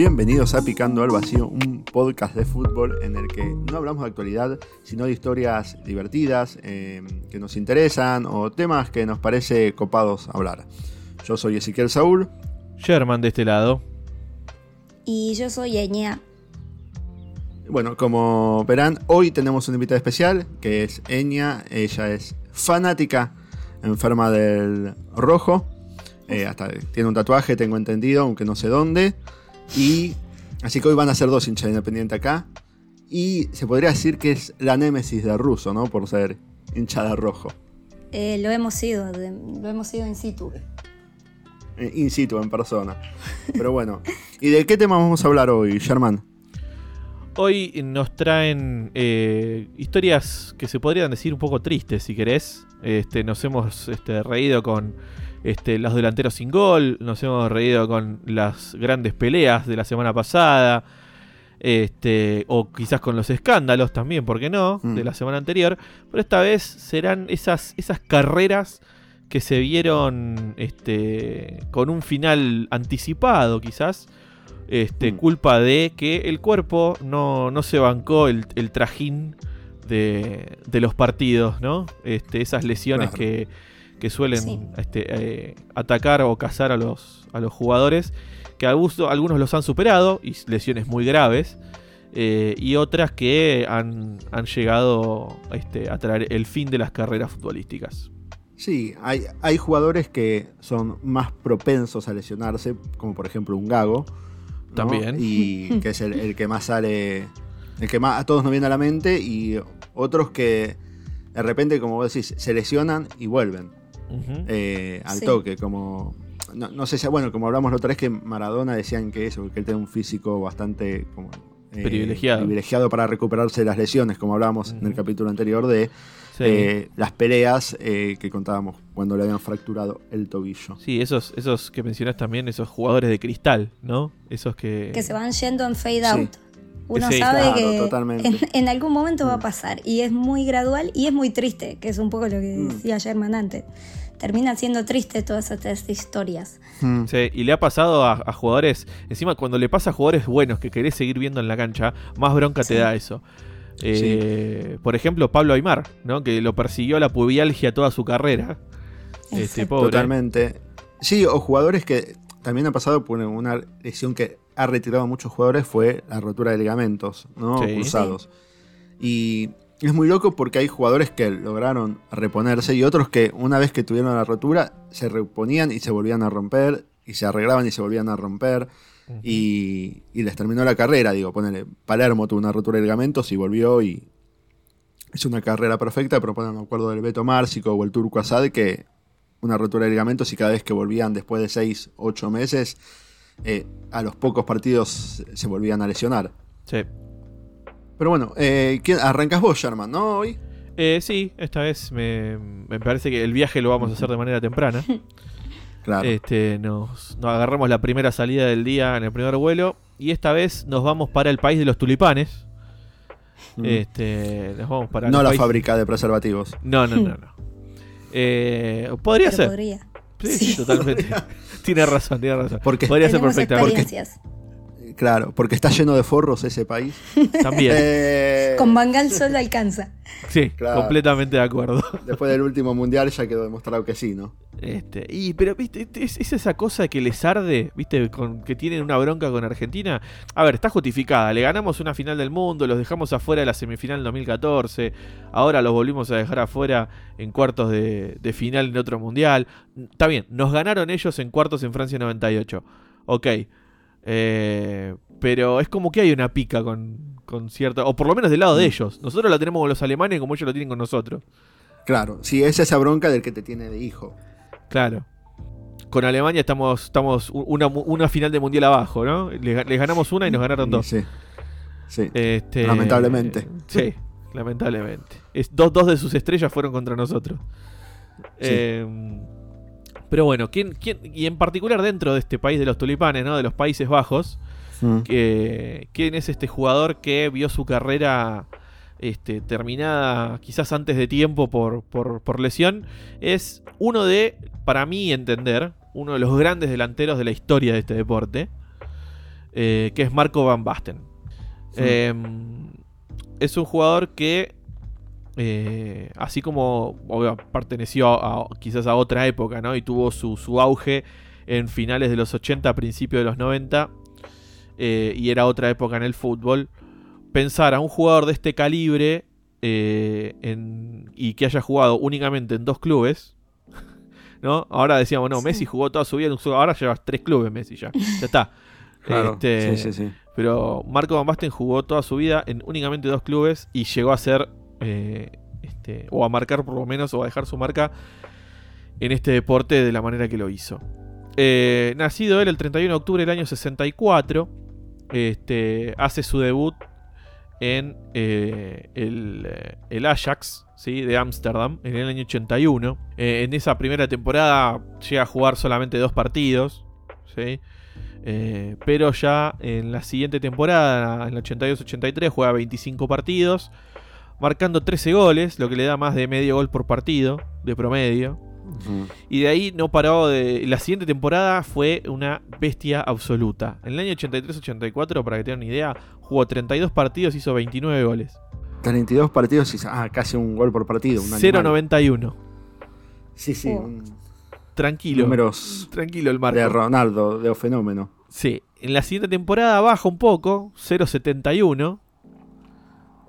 Bienvenidos a Picando al Vacío, un podcast de fútbol en el que no hablamos de actualidad, sino de historias divertidas eh, que nos interesan o temas que nos parece copados hablar. Yo soy Ezequiel Saúl. Sherman de este lado. Y yo soy Eña. Bueno, como verán, hoy tenemos una invitada especial que es Eña. Ella es fanática, enferma del rojo. Eh, hasta tiene un tatuaje, tengo entendido, aunque no sé dónde. Y así que hoy van a ser dos hinchas independientes acá. Y se podría decir que es la némesis de Russo, ¿no? Por ser hinchada rojo. Eh, lo hemos sido, de- lo hemos sido in situ. Eh, In situ, en persona. Pero bueno. ¿Y de qué tema vamos a hablar hoy, Sherman? Hoy nos traen eh, historias que se podrían decir un poco tristes, si querés. Este, nos hemos este, reído con este, los delanteros sin gol, nos hemos reído con las grandes peleas de la semana pasada, este, o quizás con los escándalos también, ¿por qué no? Mm. De la semana anterior. Pero esta vez serán esas, esas carreras que se vieron este, con un final anticipado, quizás. Este, Mm. culpa de que el cuerpo no, no se bancó el, el trajín de, de los partidos, ¿no? Este, esas lesiones Claro. que, que suelen Sí. este, eh, atacar o cazar a los, a los jugadores, que algunos, algunos los han superado, y lesiones muy graves, eh, y otras que han, han llegado este, a traer el fin de las carreras futbolísticas. Sí, hay, hay jugadores que son más propensos a lesionarse, como por ejemplo un gago. ¿no? También. Y que es el, el que más sale. El que más a todos nos viene a la mente. Y otros que de repente, como vos decís, se lesionan y vuelven Eh, al Sí. toque. Como. No, no sé si, bueno, como hablamos la otra vez que Maradona decían que eso, que él tiene un físico bastante como, eh, Privilegiado. privilegiado para recuperarse de las lesiones, como hablábamos en el capítulo anterior de Sí. eh, las peleas eh, que contábamos cuando le habían fracturado el tobillo. Sí, esos, esos que mencionás también, esos jugadores de cristal, ¿no? Esos que... Que se van yendo en fade Sí. out. Uno Sí, sabe claro, que totalmente. en, en algún momento va a Mm. pasar. Y es muy gradual y es muy triste, que es un poco lo que Mm. decía antes. Terminan siendo tristes todas estas historias. Mm. Sí, y le ha pasado a, a jugadores, encima cuando le pasa a jugadores buenos que querés seguir viendo en la cancha, más bronca te Sí. da eso. Eh, Por ejemplo, Pablo Aymar, ¿no? que lo persiguió la pubialgia toda su carrera. Este, Exacto. pobre. Totalmente. Sí, o jugadores que también ha pasado por una lesión que ha retirado a muchos jugadores fue la rotura de ligamentos, ¿no? Sí. Cruzados. Y es muy loco porque hay jugadores que lograron reponerse y otros que una vez que tuvieron la rotura se reponían y se volvían a romper y se arreglaban y se volvían a romper y les terminó la carrera. Digo, ponele, Palermo tuvo una rotura de ligamentos y volvió y es una carrera perfecta, pero ponen me acuerdo del Beto Márcico o el Turco Asad que una rotura de ligamentos y cada vez que volvían después de 6, 8 meses, eh, a los pocos partidos se volvían a lesionar. Sí. Pero bueno, eh, ¿quién- arrancas vos, Sherman, ¿no? Hoy. Eh, sí, esta vez me, me parece que el viaje lo vamos a hacer de manera temprana. Claro. Este, nos, nos agarramos la primera salida del día en el primer vuelo y esta vez nos vamos para el país de los tulipanes. Mm. Este, nos vamos para no la país- fábrica de preservativos. No, no, no, no. Eh, podría Pero ser. podría. Sí, sí, Sí. totalmente. tiene razón, tiene razón. Porque- podría ser perfectamente. experiencias. Claro, porque está lleno de forros ese país. También. Eh, Con Bangal solo alcanza. sí, claro. completamente de acuerdo. después del último mundial ya quedó demostrado que sí, ¿no? Este, y pero viste, es, es esa cosa que les arde, viste, con, que tienen una bronca con Argentina. A ver, está justificada. Le ganamos una final del mundo, los dejamos afuera de la semifinal en 2014. Ahora los volvimos a dejar afuera en cuartos de, de final en otro mundial. Está bien, nos ganaron ellos en cuartos en Francia 98. Ok. Eh, pero es como que hay una pica con, con cierta. O por lo menos del lado de Mm. ellos. Nosotros la tenemos con los alemanes como ellos lo tienen con nosotros. Claro, sí, es esa bronca del que te tiene de hijo. Claro. Con Alemania estamos, estamos una, una final de mundial abajo, ¿no? Les, ga- les ganamos una y nos ganaron dos. Sí. Sí. Este, Lamentablemente. Sí, lamentablemente. Es, dos, dos de sus estrellas fueron contra nosotros. Eh, pero bueno, ¿quién, quién, y en particular dentro de este país de los tulipanes, ¿no? De los Países Bajos, Mm. que, ¿quién es este jugador que vio su carrera este, terminada quizás antes de tiempo por, por, por lesión? Es uno de, para mí entender, uno de los grandes delanteros de la historia de este deporte. eh, que es Marco Van Basten. Eh, es un jugador que, eh, así como obvio, perteneció a, a- quizás a otra época, ¿no? Y tuvo su, su auge en finales de los 80, principios de los 90, eh, y era otra época en el fútbol. Pensar a un jugador de este calibre eh, en- y que haya jugado únicamente en dos clubes, ¿no? Ahora decíamos, no, Sí. Messi jugó toda su vida en un solo- ahora llevas tres clubes, Messi ya, ya está. Claro. Este, Sí, sí, sí. pero Marco Van Basten jugó toda su vida en únicamente dos clubes y llegó a ser, eh, este, o a marcar por lo menos, o a dejar su marca en este deporte de la manera que lo hizo. Eh, nacido él el 31 de octubre del año 64, este, hace su debut en eh, el, eh, el Ajax ¿sí? de Ámsterdam en el año 81. Eh, en esa primera temporada llega a jugar solamente dos partidos. ¿sí? Pero ya en la siguiente temporada, en el 82-83, juega 25 partidos, marcando 13 goles, lo que le da más de medio gol por partido, de promedio. Y de ahí no paró de... La siguiente temporada fue una bestia absoluta. En el año 83-84, para que tengan una idea, jugó 32 partidos, hizo 29 goles. 32 partidos y ah, casi un gol por partido. un animal. 0.91. Sí, sí. Oh. un- Tranquilo. números Tranquilo el de marco. Ronaldo, de fenómeno. Sí, en la siguiente temporada baja un poco, 0.71.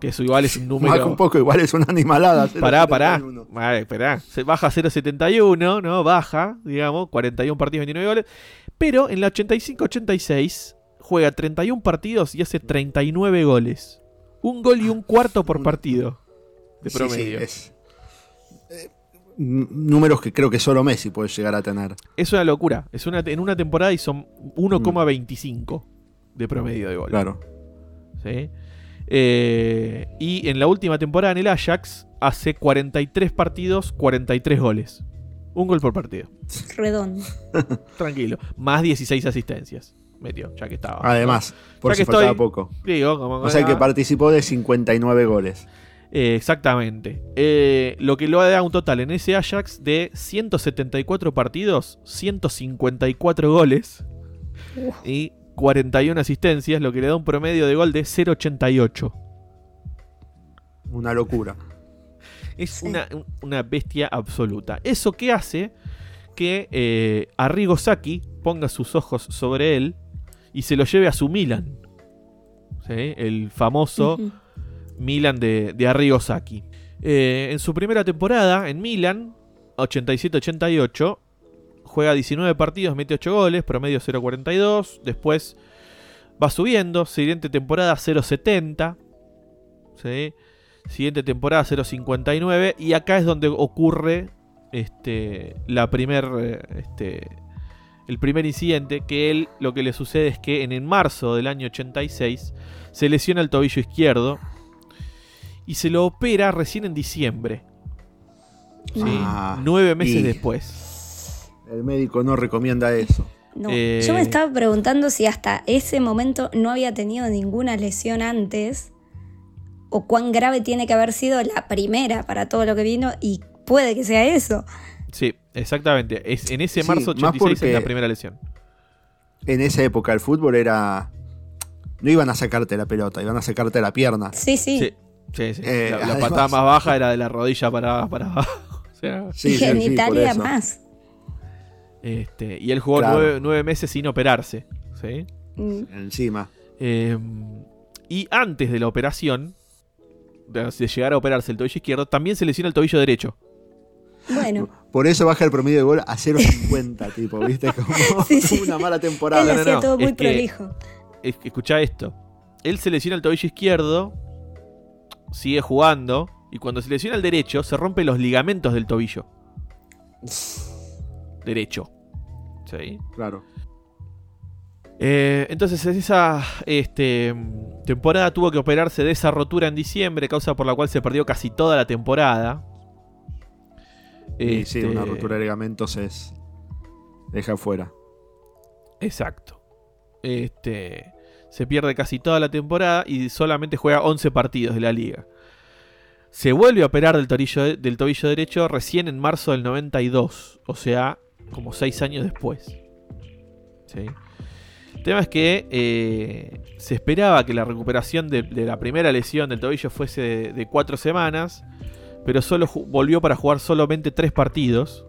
Que eso igual es un número. Baja un poco, igual es una animalada. Pará, pará. 0.71. Vale, esperá. Se baja a 0.71, ¿no? Baja, digamos, 41 partidos, 29 goles. Pero en la 85-86 juega 31 partidos y hace 39 goles. Un gol y un cuarto por partido. De promedio. sí, es- eh, números que creo que solo Messi puede llegar a tener. Es una locura. Es una, en una temporada hizo 1,25 de promedio de gol. Claro. ¿sí? Eh, y en la última temporada en el Ajax hace 43 partidos, 43 goles. Un gol por partido. Redondo. Tranquilo. Más 16 asistencias. Metió, ya que estaba. Además, por Ya si que faltaba estoy- poco. Digo, como- O sea que participó de 59 goles. Eh, exactamente. Eh, lo que lo da un total en ese Ajax de 174 partidos, 154 goles Uf. y 41 asistencias, lo que le da un promedio de gol de 0.88. Una locura. Es Sí. una, un- una bestia absoluta. Eso que hace que eh, Arrigo Sacchi ponga sus ojos sobre él y se lo lleve a su Milan. ¿Sí? El famoso. Milan de, de Arrigo Sacchi. Eh, en su primera temporada en Milan, 87-88, juega 19 partidos, mete 8 goles, promedio 0.42. Después va subiendo, siguiente temporada 0.70. ¿sí? Siguiente temporada 0.59. Y acá es donde ocurre este, la primer, este, el primer incidente. Que él lo que le sucede es que en el marzo del año 86 se lesiona el tobillo izquierdo. Y se lo opera recién en diciembre. ¿sí? Ah, Nueve meses y- después. El médico no recomienda eso. No. Eh, Yo me estaba preguntando si hasta ese momento no había tenido ninguna lesión antes o cuán grave tiene que haber sido la primera para todo lo que vino y puede que sea eso. Sí, exactamente. Es, en ese Sí, marzo más 86 es la primera lesión. En esa época el fútbol era... No iban a sacarte la pelota, iban a sacarte la pierna. Sí, sí. Sí, sí, sí. Eh, la, la además- patada más baja era de la rodilla para, para abajo. O sea, Sí, y sí, en sí, por Italia eso. más. Este, y él jugó Claro. nueve, nueve meses sin operarse. ¿sí? Mm. Encima. Eh, y antes de la operación, de, de llegar a operarse el tobillo izquierdo, también se lesiona el tobillo derecho. Bueno, Por eso baja el promedio de gol a 0.50, tipo, ¿viste? Como Sí, sí. una mala él temporada. no, no, hacía no, todo muy es que- prolijo. Es- escuchá esto. Él se lesiona el tobillo izquierdo, sigue jugando, y cuando se lesiona el derecho, se rompe los ligamentos del tobillo. Derecho. ¿Sí? Claro. Eh, entonces, en esa este, temporada tuvo que operarse de esa rotura en diciembre, causa por la cual se perdió casi toda la temporada. Y sí, Este, una rotura de ligamentos es. Deja fuera. Exacto. Este, se pierde casi toda la temporada y solamente juega 11 partidos de la liga. Se vuelve a operar del, torillo- del tobillo derecho recién en marzo del 92, o sea, como 6 años después. ¿Sí? El tema es que eh, se esperaba que la recuperación de, de la primera lesión del tobillo fuese de, de cuatro semanas, pero solo volvió para jugar solamente tres partidos.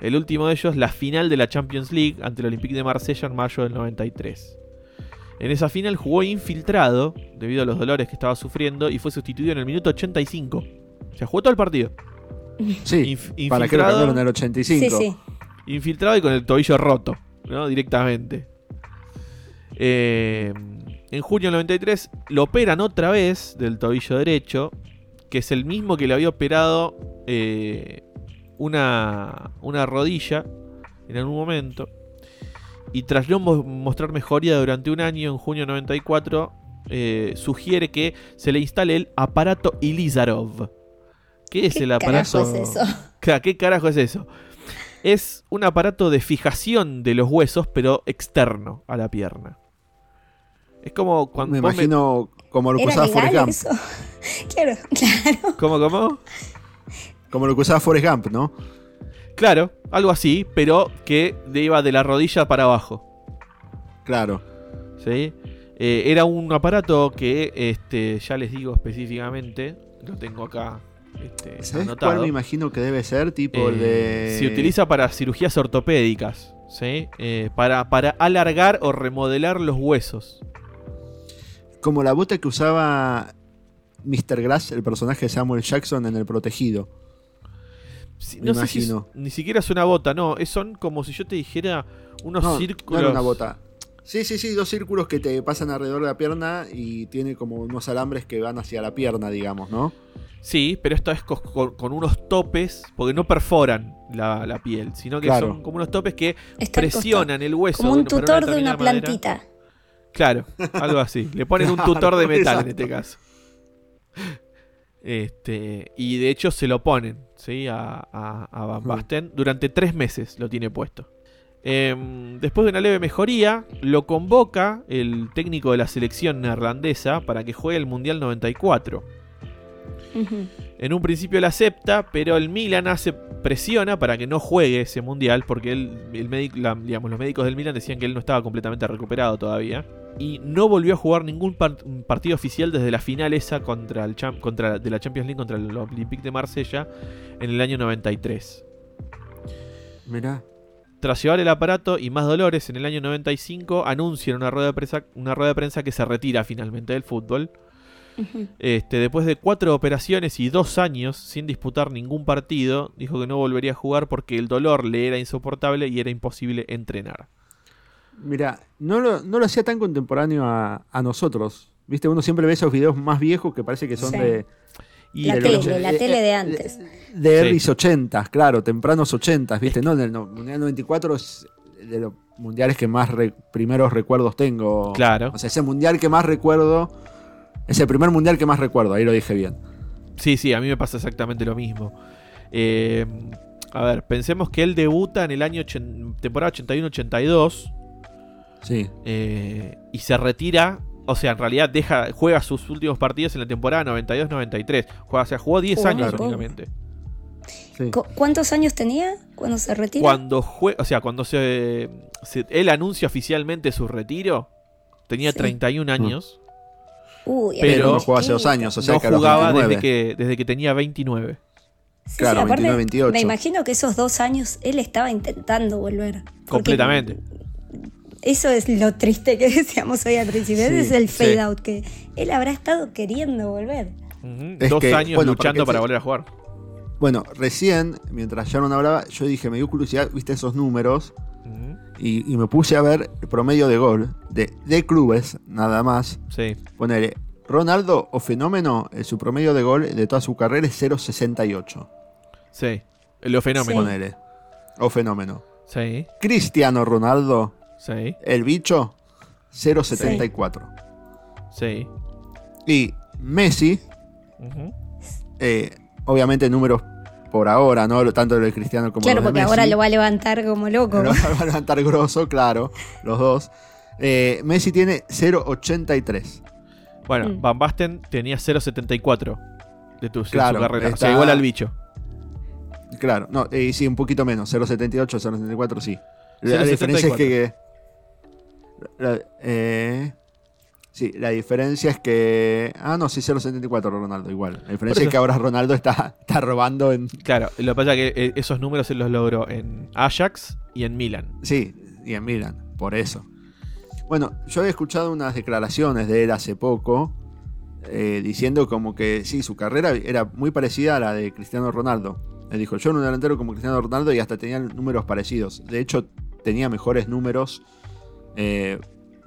El último de ellos, la final de la Champions League ante el Olympique de Marsella en mayo del 93. En esa final jugó infiltrado debido a los dolores que estaba sufriendo y fue sustituido en el minuto 85. O sea, jugó todo el partido. Sí, Inf- para que lo cambiaron en el 85. Sí, sí. Infiltrado y con el tobillo roto, ¿no? Directamente. Eh, en junio del 93 lo operan otra vez del tobillo derecho, que es el mismo que le había operado eh, una, una rodilla en algún momento. Y tras no mo- mostrar mejoría durante un año, en junio del 94, eh, sugiere que se le instale el aparato Ilizarov. ¿Qué es ¿Qué el aparato? carajo es eso? ¿Qué carajo es eso? Es un aparato de fijación de los huesos, pero externo a la pierna. Es como cuando. Me imagino como lo que ¿Era usaba Forrest Gump. eso? claro, claro. ¿Cómo, cómo? Como lo que usaba Forrest Gump, ¿no? Claro, algo así, pero que iba de la rodilla para abajo. Claro. ¿sí? Eh, era un aparato que, este, ya les digo específicamente, lo tengo acá este, ¿Sabes cuál me imagino que debe ser? Tipo Eh, de. Se utiliza para cirugías ortopédicas, ¿sí? Eh, para, para alargar o remodelar los huesos. Como la bota que usaba Mr. Glass, el personaje de Samuel Jackson en El Protegido. Si- no sé si es- ni siquiera es una bota, no, son como si yo te dijera unos No, círculos. no era una bota. Sí, sí, sí, dos círculos que te pasan alrededor de la pierna y tiene como unos alambres que van hacia la pierna, digamos, ¿no? Sí, pero esto es co- con, con unos topes, porque no perforan la, la piel, sino que Claro. son como unos topes que Está presionan el hueso. Como un tutor de una plantita. Claro, algo así. Le ponen un tutor de metal en este caso. Este, y de hecho se lo ponen ¿sí? a, a, a Van. Basten. Durante tres meses lo tiene puesto. Em, después de una leve mejoría, lo convoca el técnico de la selección neerlandesa para que juegue el Mundial 94. Ujú. En un principio la acepta, pero el Milan hace presiona para que no juegue ese mundial, porque él, el médico, la- digamos, los médicos del Milan decían que él no estaba completamente recuperado todavía. Y no volvió a jugar ningún par- partido oficial desde la final esa contra el cham- contra, de la Champions League contra el Olympique de Marsella en el año 93. Mirá. Tras llevar el aparato y más dolores en el año 95, anuncia en una rueda de prensa, una rueda de prensa que se retira finalmente del fútbol. Este, después de cuatro operaciones y dos años sin disputar ningún partido, dijo que no volvería a jugar porque el dolor le era insoportable y era imposible entrenar. Mira, no lo, no lo hacía tan contemporáneo a, a nosotros. Viste, uno siempre ve esos videos más viejos que parece que son Sí. de, Y La de tele, los- la eh, tele de antes. de Sí. Earlys 80, claro, tempranos 80, ¿viste? No, del no- Mundial 94 es de los mundiales que más re- primeros recuerdos tengo. Claro. O sea, ese mundial que más recuerdo, es el primer mundial que más recuerdo, ahí lo dije bien. Sí, sí, a mí me pasa exactamente lo mismo. Eh, a ver, pensemos que él debuta en el año temporada 81-82 Sí, eh, y se retira. O sea, en realidad deja, juega sus últimos partidos en la temporada 92-93. Juega, o sea, jugó 10 Jugó años únicamente. sí. ¿Cuántos años tenía cuando se retira? Cuando juega, o sea, cuando se, se- él anuncia oficialmente su retiro, tenía Sí. 31 años. Uy, pero- no jugó hace dos años, o sea no que a los jugaba 29. desde que, desde que tenía 29. Sí, Claro, sí, aparte, 29, 28. Me imagino que esos dos años él estaba intentando volver. Completamente. Eso es lo triste que decíamos hoy al principio. Sí, Ese es el sí. fade out, que él habrá estado queriendo volver. Dos que, años bueno, luchando para se- volver a jugar. Bueno, recién, mientras Sharon hablaba, yo dije, me dio curiosidad, viste esos números, y, y me puse a ver el promedio de gol de, de clubes, nada más. Sí. Ponele, Ronaldo o Fenómeno, eh, su promedio de gol de toda su carrera es 0.68. Sí. Lo fenómeno. Ponele. O Fenómeno. Sí. Cristiano Ronaldo, Sí. el bicho, 0.74. Sí. Y Messi, eh, obviamente números por ahora, ¿no? Tanto el de Cristiano como claro, los de porque Messi. ahora lo va a levantar como loco. Lo va a levantar grosso, claro, los dos. Eh, Messi tiene 0.83. Bueno, Mm. Van Basten tenía 0.74 de tu, Claro, su carrera. O está- sea, igual al bicho. Claro, no, eh, sí, un poquito menos, 0.78, 0.74, sí. La 0.74. diferencia es que La, eh, sí, la diferencia es que. Ah, no, sí, 0.74 Ronaldo, igual. La diferencia es que ahora Ronaldo está, está robando en. Claro, lo que pasa es que eh, esos números se los logró en Ajax y en Milan. Sí, y en Milan, por eso. Bueno, yo había escuchado unas declaraciones de él hace poco. eh, diciendo como que sí, su carrera era muy parecida a la de Cristiano Ronaldo. Él dijo, yo era un delantero como Cristiano Ronaldo y hasta tenía números parecidos. De hecho, tenía mejores números eh,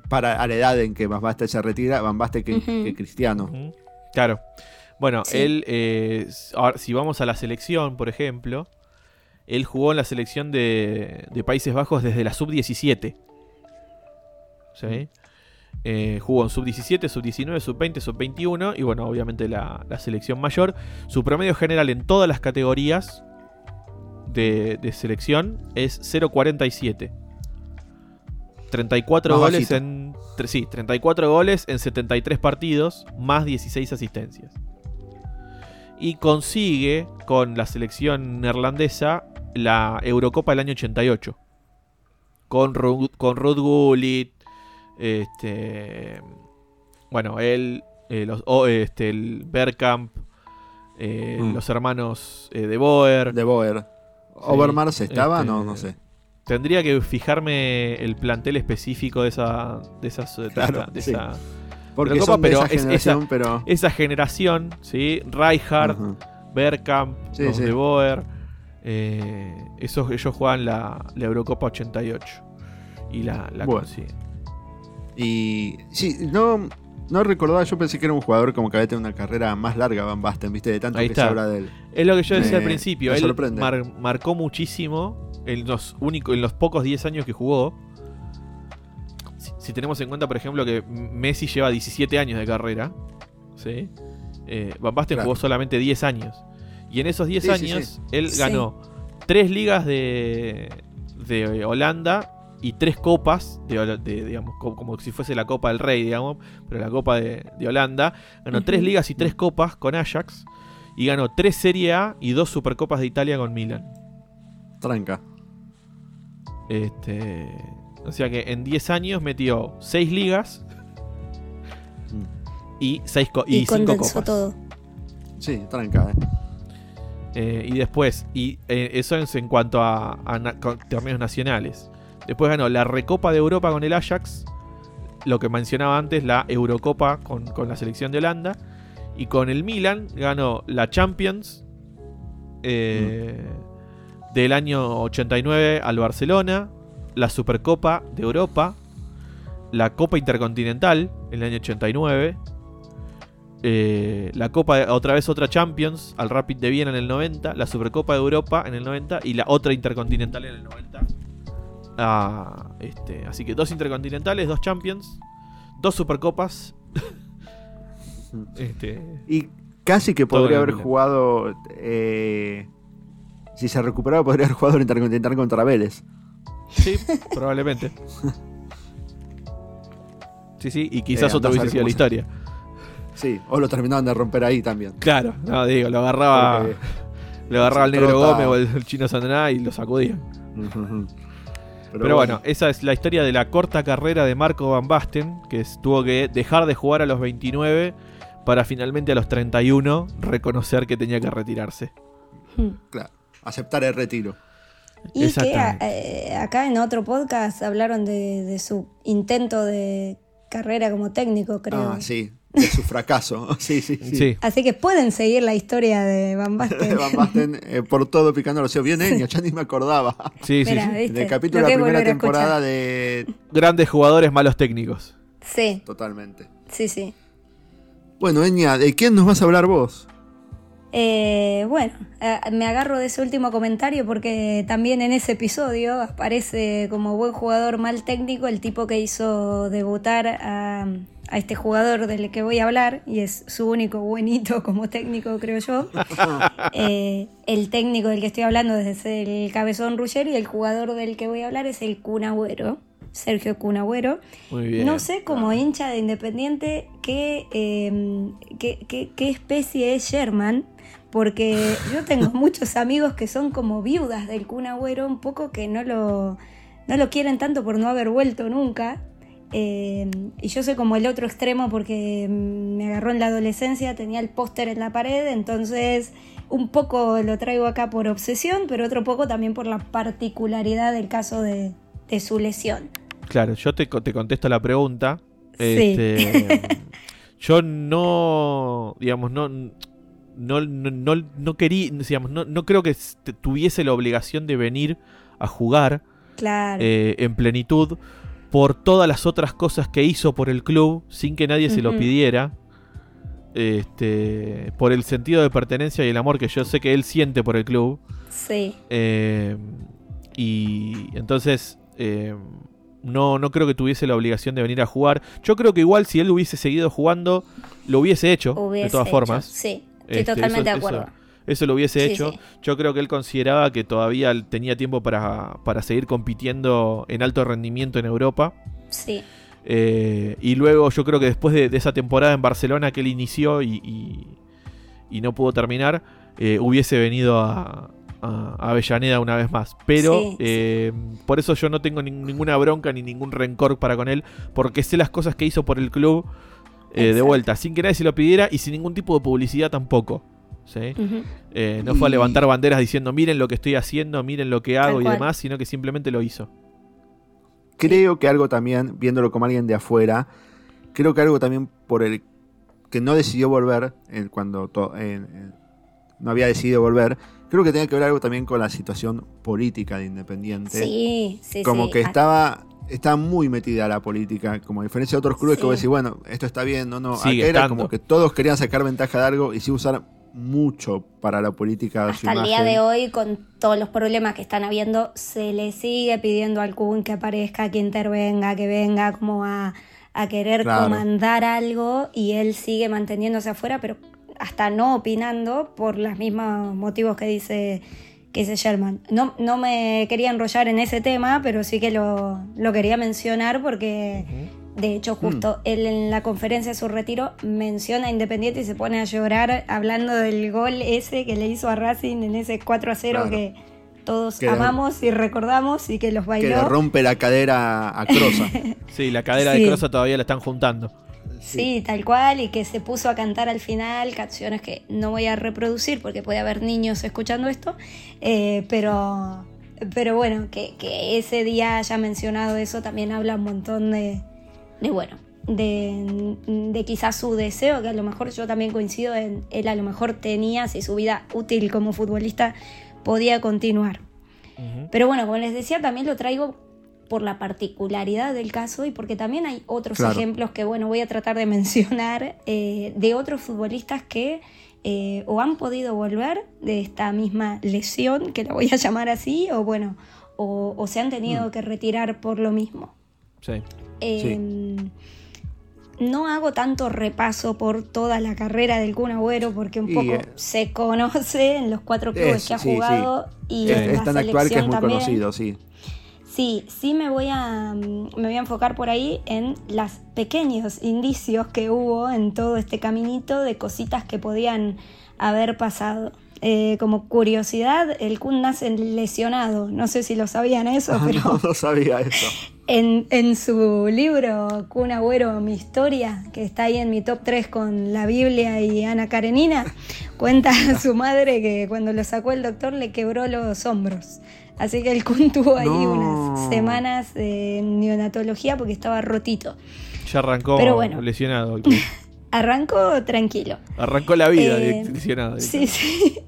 para a la edad en que Van Basten se retira, Van Basten que, que Cristiano. Claro. Bueno, Sí. él, eh, ahora, si vamos a la selección, por ejemplo, él jugó en la selección de, de Países Bajos desde la sub-17. ¿Sí? Eh, jugó en sub-17, sub-19, sub-20, sub-21 y bueno, obviamente la, la selección mayor. Su promedio general en todas las categorías de, de selección es 0.47. 34 Más goles bajito. en tre- sí, 34 goles en 73 partidos más 16 asistencias. Y consigue con la selección neerlandesa la Eurocopa del año 88. Con Ruud, con Ruud Gullit, este bueno, él eh, los, o, este, el Bergkamp, eh, Mm. los hermanos eh, de Boer. De Boer. ¿Overmars estaba? Este, No, no sé. Tendría que fijarme el plantel específico de esa de esas de Claro, esa- de sí. esa, Porque Eurocopa, son de pero esa es- generación, pero... esa generación, ¿sí? Rijkaard, Ujú. Bergkamp, Sí, los sí. de Boer, eh, esos ellos juegan la, la Eurocopa 88 y la, la Bueno. consiguen. Y sí, no, no recordaba, yo pensé que era un jugador como que había tenido una carrera más larga, Van Basten, ¿viste? De tanto Ahí que está. se habla de él. Es lo que yo decía Me- al principio, él mar- marcó muchísimo en los únicos en los pocos 10 años que jugó. Si, si tenemos en cuenta, por ejemplo, que Messi lleva 17 años de carrera, ¿sí? Eh, Van Basten Claro. jugó solamente 10 años. Y en esos 10 Sí, años, sí. él Sí. ganó tres ligas de, de Holanda y tres copas, de, de, digamos, co- como, si fuese la Copa del Rey, digamos, pero la Copa de, de Holanda. Ganó tres Ujú. ligas y tres copas con Ajax. Y ganó tres Serie A y dos Supercopas de Italia con Milan. Tranca. Este, o sea que en 10 años metió 6 ligas Mm. y 6 Y, y 5 copas. todo. Sí, tranca, eh. Eh, y después, y eh, eso es en cuanto a, a na- torneos nacionales. Después ganó la Recopa de Europa con el Ajax, lo que mencionaba antes, la Eurocopa con, con la selección de Holanda. Y con el Milan ganó la Champions eh, del año 89 al Barcelona, la Supercopa de Europa, la Copa Intercontinental en el año 89, eh, la Copa, de- otra vez otra Champions al Rapid de Viena en el 90, la Supercopa de Europa en el 90 y la otra Intercontinental en el 90. Ah, este, así que dos Intercontinentales, dos Champions, dos Supercopas. este, Y casi que podría haber jugado. eh, si se recuperaba, podría haber jugado el Intercontinental contra Vélez. sí, probablemente. Sí, sí, y quizás Eh, otra andás a hubiese ver sido la historia. Sí, o lo terminaban de romper ahí también. Claro, no, digo, lo agarraba, Porque- lo agarraba el negro trota. Gómez o el, el chino Sandaná y lo sacudían. Pero, bueno, esa es la historia de la corta carrera de Marco Van Basten, que es- tuvo que dejar de jugar a los 29 para finalmente a los 31 reconocer que tenía que retirarse. Hmm. Claro, aceptar el retiro. Y que eh, acá en otro podcast hablaron de, de su intento de carrera como técnico, creo. Ah, sí, de su fracaso. sí, sí, sí. Sí, Así que pueden seguir la historia de Van Basten. Van Basten eh, por todo picando los Bien, Eña, ya ni me acordaba. sí, sí, Mira, sí. ¿viste? Del capítulo Lo de la primera temporada de. Grandes jugadores, malos técnicos. Sí, Totalmente. sí, sí. Bueno, Eña, ¿de quién nos vas a hablar vos? Eh, bueno, eh, me agarro de ese último comentario porque también en ese episodio aparece como buen jugador mal técnico el tipo que hizo debutar a, a este jugador del que voy a hablar y es su único buenito como técnico, creo yo. Eh, el técnico del que estoy hablando es el Cabezón Ruggeri y el jugador del que voy a hablar es el Kun Agüero, Sergio Kun Agüero. Muy bien. No sé, como hincha de Independiente, qué, eh, qué, qué- qué especie es Sherman, porque yo tengo muchos amigos que son como viudas del Kun Agüero, un poco que no lo, no lo quieren tanto por no haber vuelto nunca. Eh, y yo soy como el otro extremo porque me agarró en la adolescencia, tenía el póster en la pared, entonces un poco lo traigo acá por obsesión, pero otro poco también por la particularidad del caso de, su lesión. Claro, yo te, te contesto la pregunta. Este, yo no, digamos, no, no, no, no quería, digamos, no, no creo que tuviese la obligación de venir a jugar eh, en plenitud por todas las otras cosas que hizo por el club sin que nadie se lo pidiera. Este, por el sentido de pertenencia y el amor que yo sé que él siente por el club. Sí. Eh, y entonces eh, no, no creo que tuviese la obligación de venir a jugar. Yo creo que igual si él hubiese seguido jugando, lo hubiese hecho, de todas formas. Sí, estoy este, totalmente de acuerdo. Eso, lo hubiese hecho. Yo creo que él consideraba que todavía tenía tiempo para, para seguir compitiendo en alto rendimiento en Europa. Sí. Eh, y luego yo creo que después de, esa temporada en Barcelona que él inició y, y, no pudo terminar, eh, hubiese venido a, Avellaneda una vez más. Pero eh, por eso yo no tengo ninguna bronca ni ningún rencor para con él, porque sé las cosas que hizo por el club de vuelta, sin que nadie se lo pidiera y sin ningún tipo de publicidad tampoco. no fue a levantar banderas diciendo miren lo que estoy haciendo, miren lo que hago y demás, sino que simplemente lo hizo. Creo que algo también, viéndolo como alguien de afuera, creo que algo también por el que no decidió volver cuando no había decidido volver, creo que tenía que ver algo también con la situación política de Independiente. Sí, sí, Como que estaba, estaba muy metida la política, como a diferencia de otros clubes que vos decís, bueno, esto está bien, no, no. era como que todos querían sacar ventaja de algo y sí usar mucho para la política. Hasta el día de hoy, con todos los problemas que están habiendo, se le sigue pidiendo al Kun que aparezca, que intervenga, que venga como a, querer comandar algo y él sigue manteniéndose afuera, pero hasta no opinando por los mismos motivos que dice que dice Sherman. No, no me quería enrollar en ese tema, pero sí que lo, quería mencionar porque de hecho, justo mm. él en la conferencia de su retiro menciona a Independiente y se pone a llorar hablando del gol ese que le hizo a Racing en ese 4 a 0 que todos amamos y recordamos y que los bailó. Que le rompe la cadera a Crosa. sí, la cadera de Crosa todavía la están juntando. Sí. tal cual, y que se puso a cantar al final canciones que no voy a reproducir porque puede haber niños escuchando esto, eh, pero, pero bueno, que, que ese día haya mencionado eso también habla un montón de, de bueno, de, quizás su deseo, que a lo mejor yo también coincido en él a lo mejor tenía, si su vida útil como futbolista podía continuar. Pero bueno, como les decía, también lo traigo por la particularidad del caso y porque también hay otros ejemplos que, bueno, voy a tratar de mencionar eh, de otros futbolistas que eh, o han podido volver de esta misma lesión, que la voy a llamar así, o bueno, o, se han tenido mm. que retirar por lo mismo. Sí. Em, no hago tanto repaso por toda la carrera del Kun Agüero porque un poco eh, se conoce en los cuatro clubes que ha jugado y es, tan actual que es muy conocido, sí. Sí, sí me voy a me voy a enfocar por ahí en los pequeños indicios que hubo en todo este caminito de cositas que podían haber pasado. Eh, como curiosidad, el Kun nace lesionado. No sé si lo sabían eso, ah, pero. No, sabía eso. En, en, su libro Kun Agüero, mi historia, que está ahí en mi top 3 con la Biblia y Ana Karenina, cuenta a su madre que cuando lo sacó el doctor le quebró los hombros. Así que el Kun tuvo ahí unas semanas de neonatología porque estaba rotito. Ya arrancó Pero bueno, lesionado. Arrancó tranquilo. Arrancó la vida eh, lesionado. Sí, sí.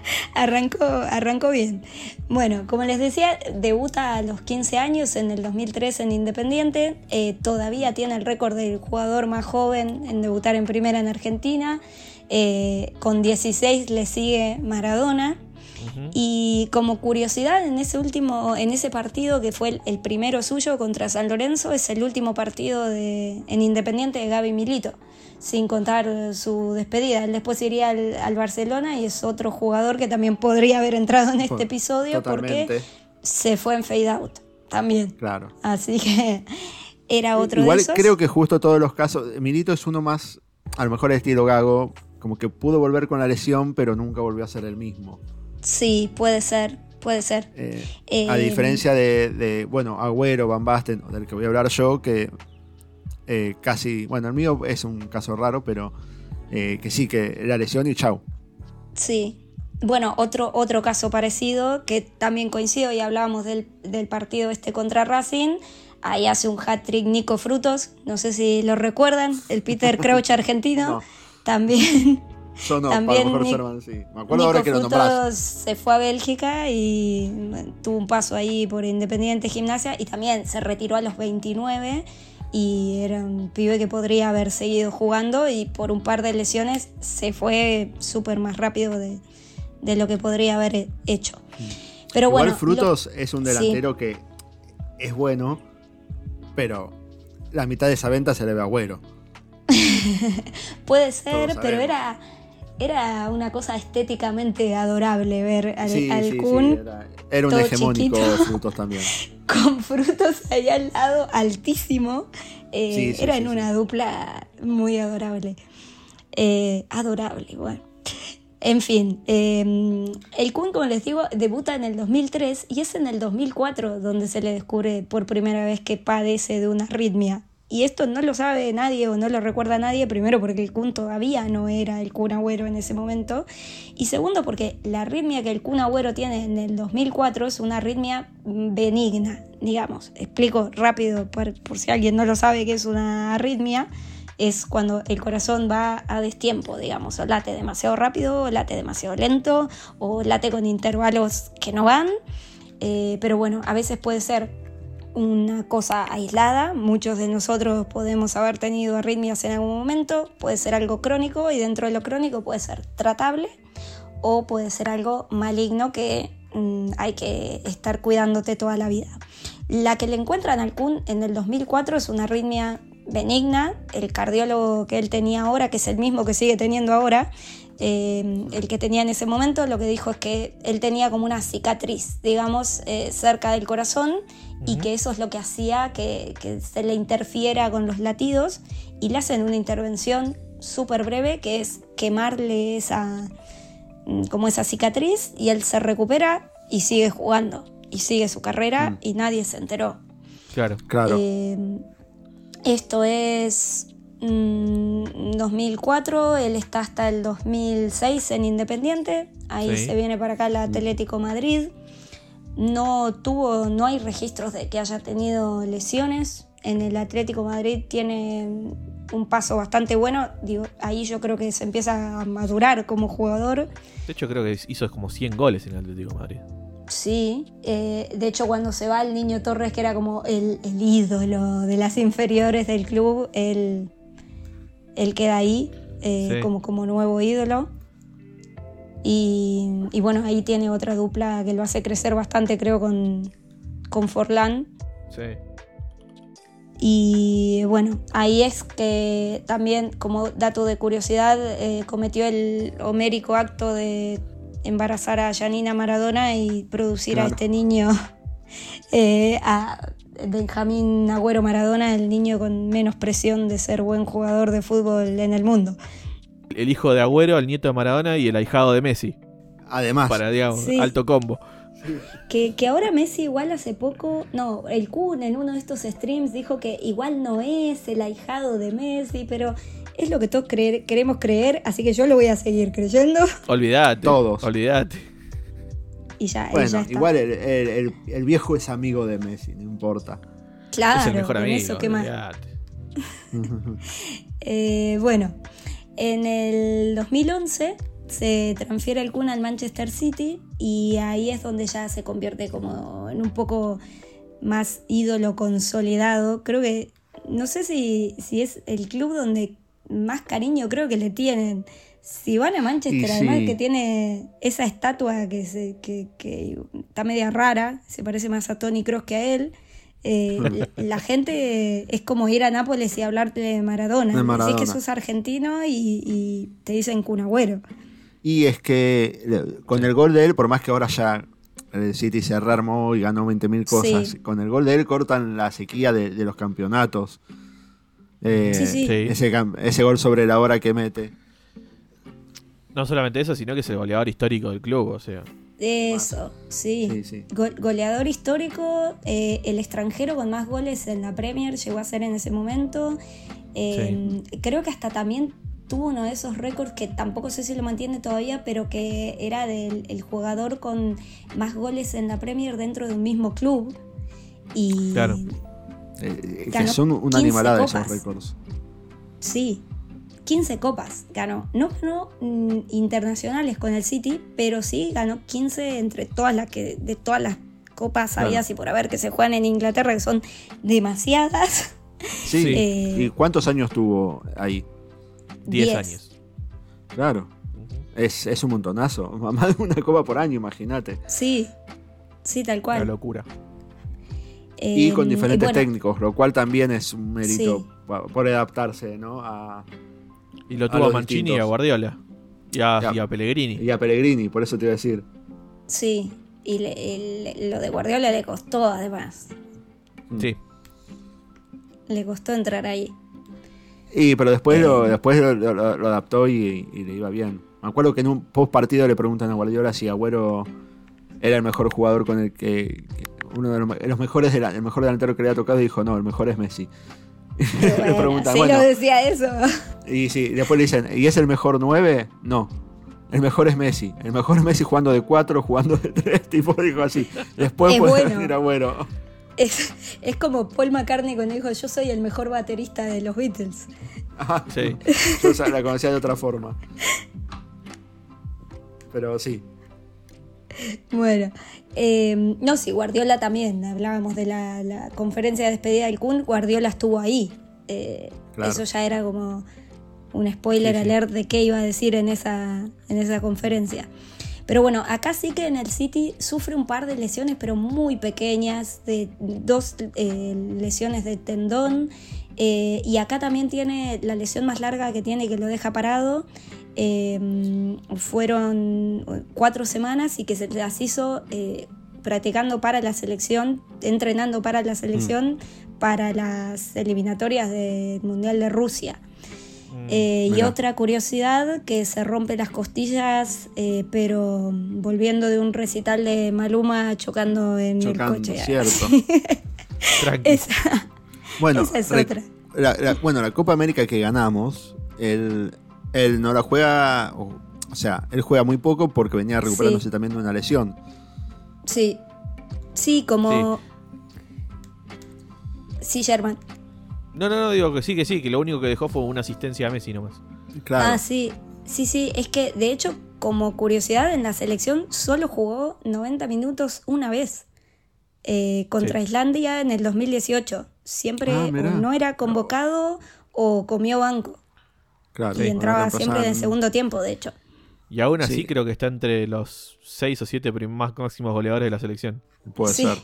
arrancó, arrancó bien. Bueno, como les decía, debuta a los 15 años en el 2003 en Independiente. Eh, todavía tiene el récord del jugador más joven en debutar en primera en Argentina. Eh, con 16 le sigue Maradona. Y como curiosidad, en ese último, en ese partido que fue el, primero suyo contra San Lorenzo, es el último partido de, en Independiente de Gaby Milito sin contar su despedida. Él después iría al, Barcelona y es otro jugador que también podría haber entrado en este episodio porque se fue en fade out también. Claro. Así que era otro Igual de esos. creo que justo todos los casos, Milito es uno más, a lo mejor estilo Gago, como que pudo volver con la lesión, pero nunca volvió a ser el mismo. Sí, puede ser, puede ser. Eh, a eh, diferencia de, bueno, Agüero, Van Basten, del que voy a hablar yo, que eh, casi, bueno, el mío es un caso raro, pero eh, que sí, que la lesión y chau. Sí. Bueno, otro, otro caso parecido, que también coincido y hablábamos del, del partido este contra Racing. Ahí hace un hat-trick Nico Frutos, no sé si lo recuerdan, el Peter Crouch argentino. No. También Yo no, También a lo mejor Nic- Sherman, sí. Me acuerdo Nico ahora que lo nombrás. Se fue a Bélgica y tuvo un paso ahí por Independiente Gimnasia y también se retiró a los 29 y era un pibe que podría haber seguido jugando y por un par de lesiones se fue súper más rápido de, de lo que podría haber hecho. Pero Igual bueno, Frutos es un sí. delantero que es bueno, pero la mitad de esa venta se le ve a Agüero. puede ser, pero era, era una cosa estéticamente adorable ver al, Sí, al sí, sí, Kun era, era un hegemónico chiquito. Frutos también. con frutos ahí al lado, altísimo. Eh, eran sí, una dupla muy adorable. Eh, adorable, bueno. En fin, eh, el Kun, como les digo, debuta en el 2003 y es en el 2004 donde se le descubre por primera vez que padece de una arritmia. Y esto no lo sabe nadie o no lo recuerda nadie, primero porque el Kun todavía no era el Kun Agüero en ese momento, y segundo porque la arritmia que el Kun Agüero tiene en el 2004 es una arritmia benigna, digamos. Explico rápido por, por si alguien no lo sabe qué es una arritmia. Es cuando el corazón va a destiempo, digamos, o late demasiado rápido, o late demasiado lento, o late con intervalos que no van. Eh, pero bueno, a veces puede ser una cosa aislada. Muchos de nosotros podemos haber tenido arritmias en algún momento. Puede ser algo crónico y dentro de lo crónico puede ser tratable o puede ser algo maligno que mm, hay que estar cuidándote toda la vida. La que le encuentran al Kun en el 2004 es una arritmia benigna. El cardiólogo que él tenía ahora, que es el mismo que sigue teniendo ahora, eh, el que tenía en ese momento, lo que dijo es que él tenía como una cicatriz, digamos, eh, cerca del corazón y que eso es lo que hacía que, que se le interfiera con los latidos y le hacen una intervención súper breve que es quemarle esa, mm, como esa cicatriz y él se recupera y sigue jugando y sigue su carrera Mm. y nadie se enteró. Claro. Claro. Eh, esto es mm, 2004, él está hasta el 2006 en Independiente, ahí Sí. se viene para acá el Atlético Madrid. No tuvo, no hay registros de que haya tenido lesiones. En el Atlético Madrid tiene un paso bastante bueno. Digo, ahí yo creo que se empieza a madurar como jugador. De hecho, creo que hizo como 100 goles en el Atlético Madrid. Sí, eh, de hecho cuando se va el niño Torres, que era como el, el ídolo de las inferiores del club, él, él queda ahí eh, Sí. como, como nuevo ídolo. Y, y bueno, ahí tiene otra dupla que lo hace crecer bastante, creo, con, con Forlán. Sí. Y bueno, ahí es que también, como dato de curiosidad, eh, cometió el homérico acto de embarazar a Janina Maradona y producir a este niño, eh, a Benjamín Agüero Maradona, el niño con menos presión de ser buen jugador de fútbol en el mundo. El hijo de Agüero, el nieto de Maradona y el ahijado de Messi. Además, Para, digamos, Sí. alto combo. Que, que ahora Messi igual hace poco, no, el Kun en uno de estos streams dijo que igual no es el ahijado de Messi, pero es lo que todos creer- queremos creer, así que yo lo voy a seguir creyendo Olvídate. Todos. Olvídate. y ya, y ya bueno, está. igual el, el- el- el viejo es amigo de Messi, no importa. claro, es el mejor amigo. eso, ¿qué más? olvídate. Eh, bueno, en el 2011 se transfiere el Kun al Manchester City y ahí es donde ya se convierte como en un poco más ídolo consolidado. Creo que, no sé si, si es el club donde más cariño creo que le tienen. Si van a Manchester, además que tiene esa estatua que, se, que, que está media rara, se parece más a Tony Cross que a él. Eh, la- la gente es como ir a Nápoles y hablarte de Maradona. De Maradona. Decís que sos argentino y, y te dicen Kun Agüero. Y es que le- con el gol de él, por más que ahora ya el City se rearmó y ganó 20.000 cosas, Sí. con el gol de él cortan la sequía de, de los campeonatos. Eh, Sí, sí. Ese, ese gol sobre la hora que mete. No solamente eso, sino que es el goleador histórico del club, o sea. Eso, sí. Sí, sí. Go- goleador histórico, eh, el extranjero con más goles en la Premier llegó a ser en ese momento. Eh, Creo que hasta también tuvo uno de esos récords que tampoco sé si lo mantiene todavía, pero que era del el jugador con más goles en la Premier dentro de un mismo club. Y Claro. Eh, que Ganó son una 15 animalada esos récords. sí, 15 copas ganó. No ganó mm, internacionales con el City, pero sí ganó 15 entre todas las que de todas las copas Claro. habidas y por haber que se juegan en Inglaterra, que son demasiadas. Sí. Eh, ¿Y cuántos años tuvo ahí? 10 10. años. Claro. Es, es un montonazo. Más de una copa por año, imagínate. Sí, sí, tal Una cual. locura. Y con diferentes bueno, técnicos, lo cual también es un mérito Sí. por adaptarse, ¿no? A, Y lo tuvo a Mancini y a. Guardiola. Y a, Ya. y a Pellegrini. y a Pellegrini, por eso te iba a decir. Sí, y le- lo de Guardiola le costó además. Sí. Le costó entrar ahí. Y pero después, lo, Eh. después lo, lo- lo adaptó y, y le iba bien. Me acuerdo que en un post partido le preguntan a Guardiola si Agüero era el mejor jugador con el que, que- uno de los, me- los mejores el mejor delantero que le había tocado y dijo no, el mejor es Messi. Le bueno, preguntan, sí bueno, lo decía eso. y sí, después le dicen, ¿y es el mejor 9? No. El mejor es Messi. El mejor es Messi jugando de 4, jugando de 3, tipo dijo así. Después Es puede bueno. venir Agüero. Es, es como Paul McCartney cuando dijo yo soy el mejor baterista de los Beatles. Ah, Sí. Yo la conocía de otra forma. Pero sí. Bueno, eh, no, sí, Guardiola también, hablábamos de la, la conferencia de despedida del Kun, Guardiola estuvo ahí. Eh, Claro. Eso ya era como un spoiler Sí, sí. alert de qué iba a decir en esa, en esa conferencia. Pero bueno, acá sí que en el City sufre un par de lesiones, pero muy pequeñas, de dos eh, lesiones de tendón. eh, y acá también tiene la lesión más larga que tiene que lo deja parado. Eh, fueron cuatro semanas y que se las hizo eh, practicando para la selección, entrenando para la selección, para las eliminatorias del Mundial de Rusia. Eh, y otra curiosidad, que se rompe las costillas, eh, pero volviendo de un recital de Maluma chocando en Chocando, el coche. cierto. Esa, Bueno, esa es otra. la- la- bueno, la Copa América que ganamos, él, él no la juega, o, o sea, él juega muy poco porque venía recuperándose Sí. también de una lesión. Sí. Sí, como. Sí, Germán. No, no, no, digo que sí, que sí, que lo único que dejó fue una asistencia a Messi nomás. Claro. Ah, sí. Sí, sí. Es que, de hecho, como curiosidad, en la selección solo jugó 90 minutos una vez. eh, contra Sí. Islandia en el 2018. Siempre Ah, no era convocado o comió banco. Claro. y entraba siempre en el segundo tiempo, de hecho. Y aún así Sí. creo que está entre los 6 o 7 más máximos goleadores de la selección. Puede Sí. ser.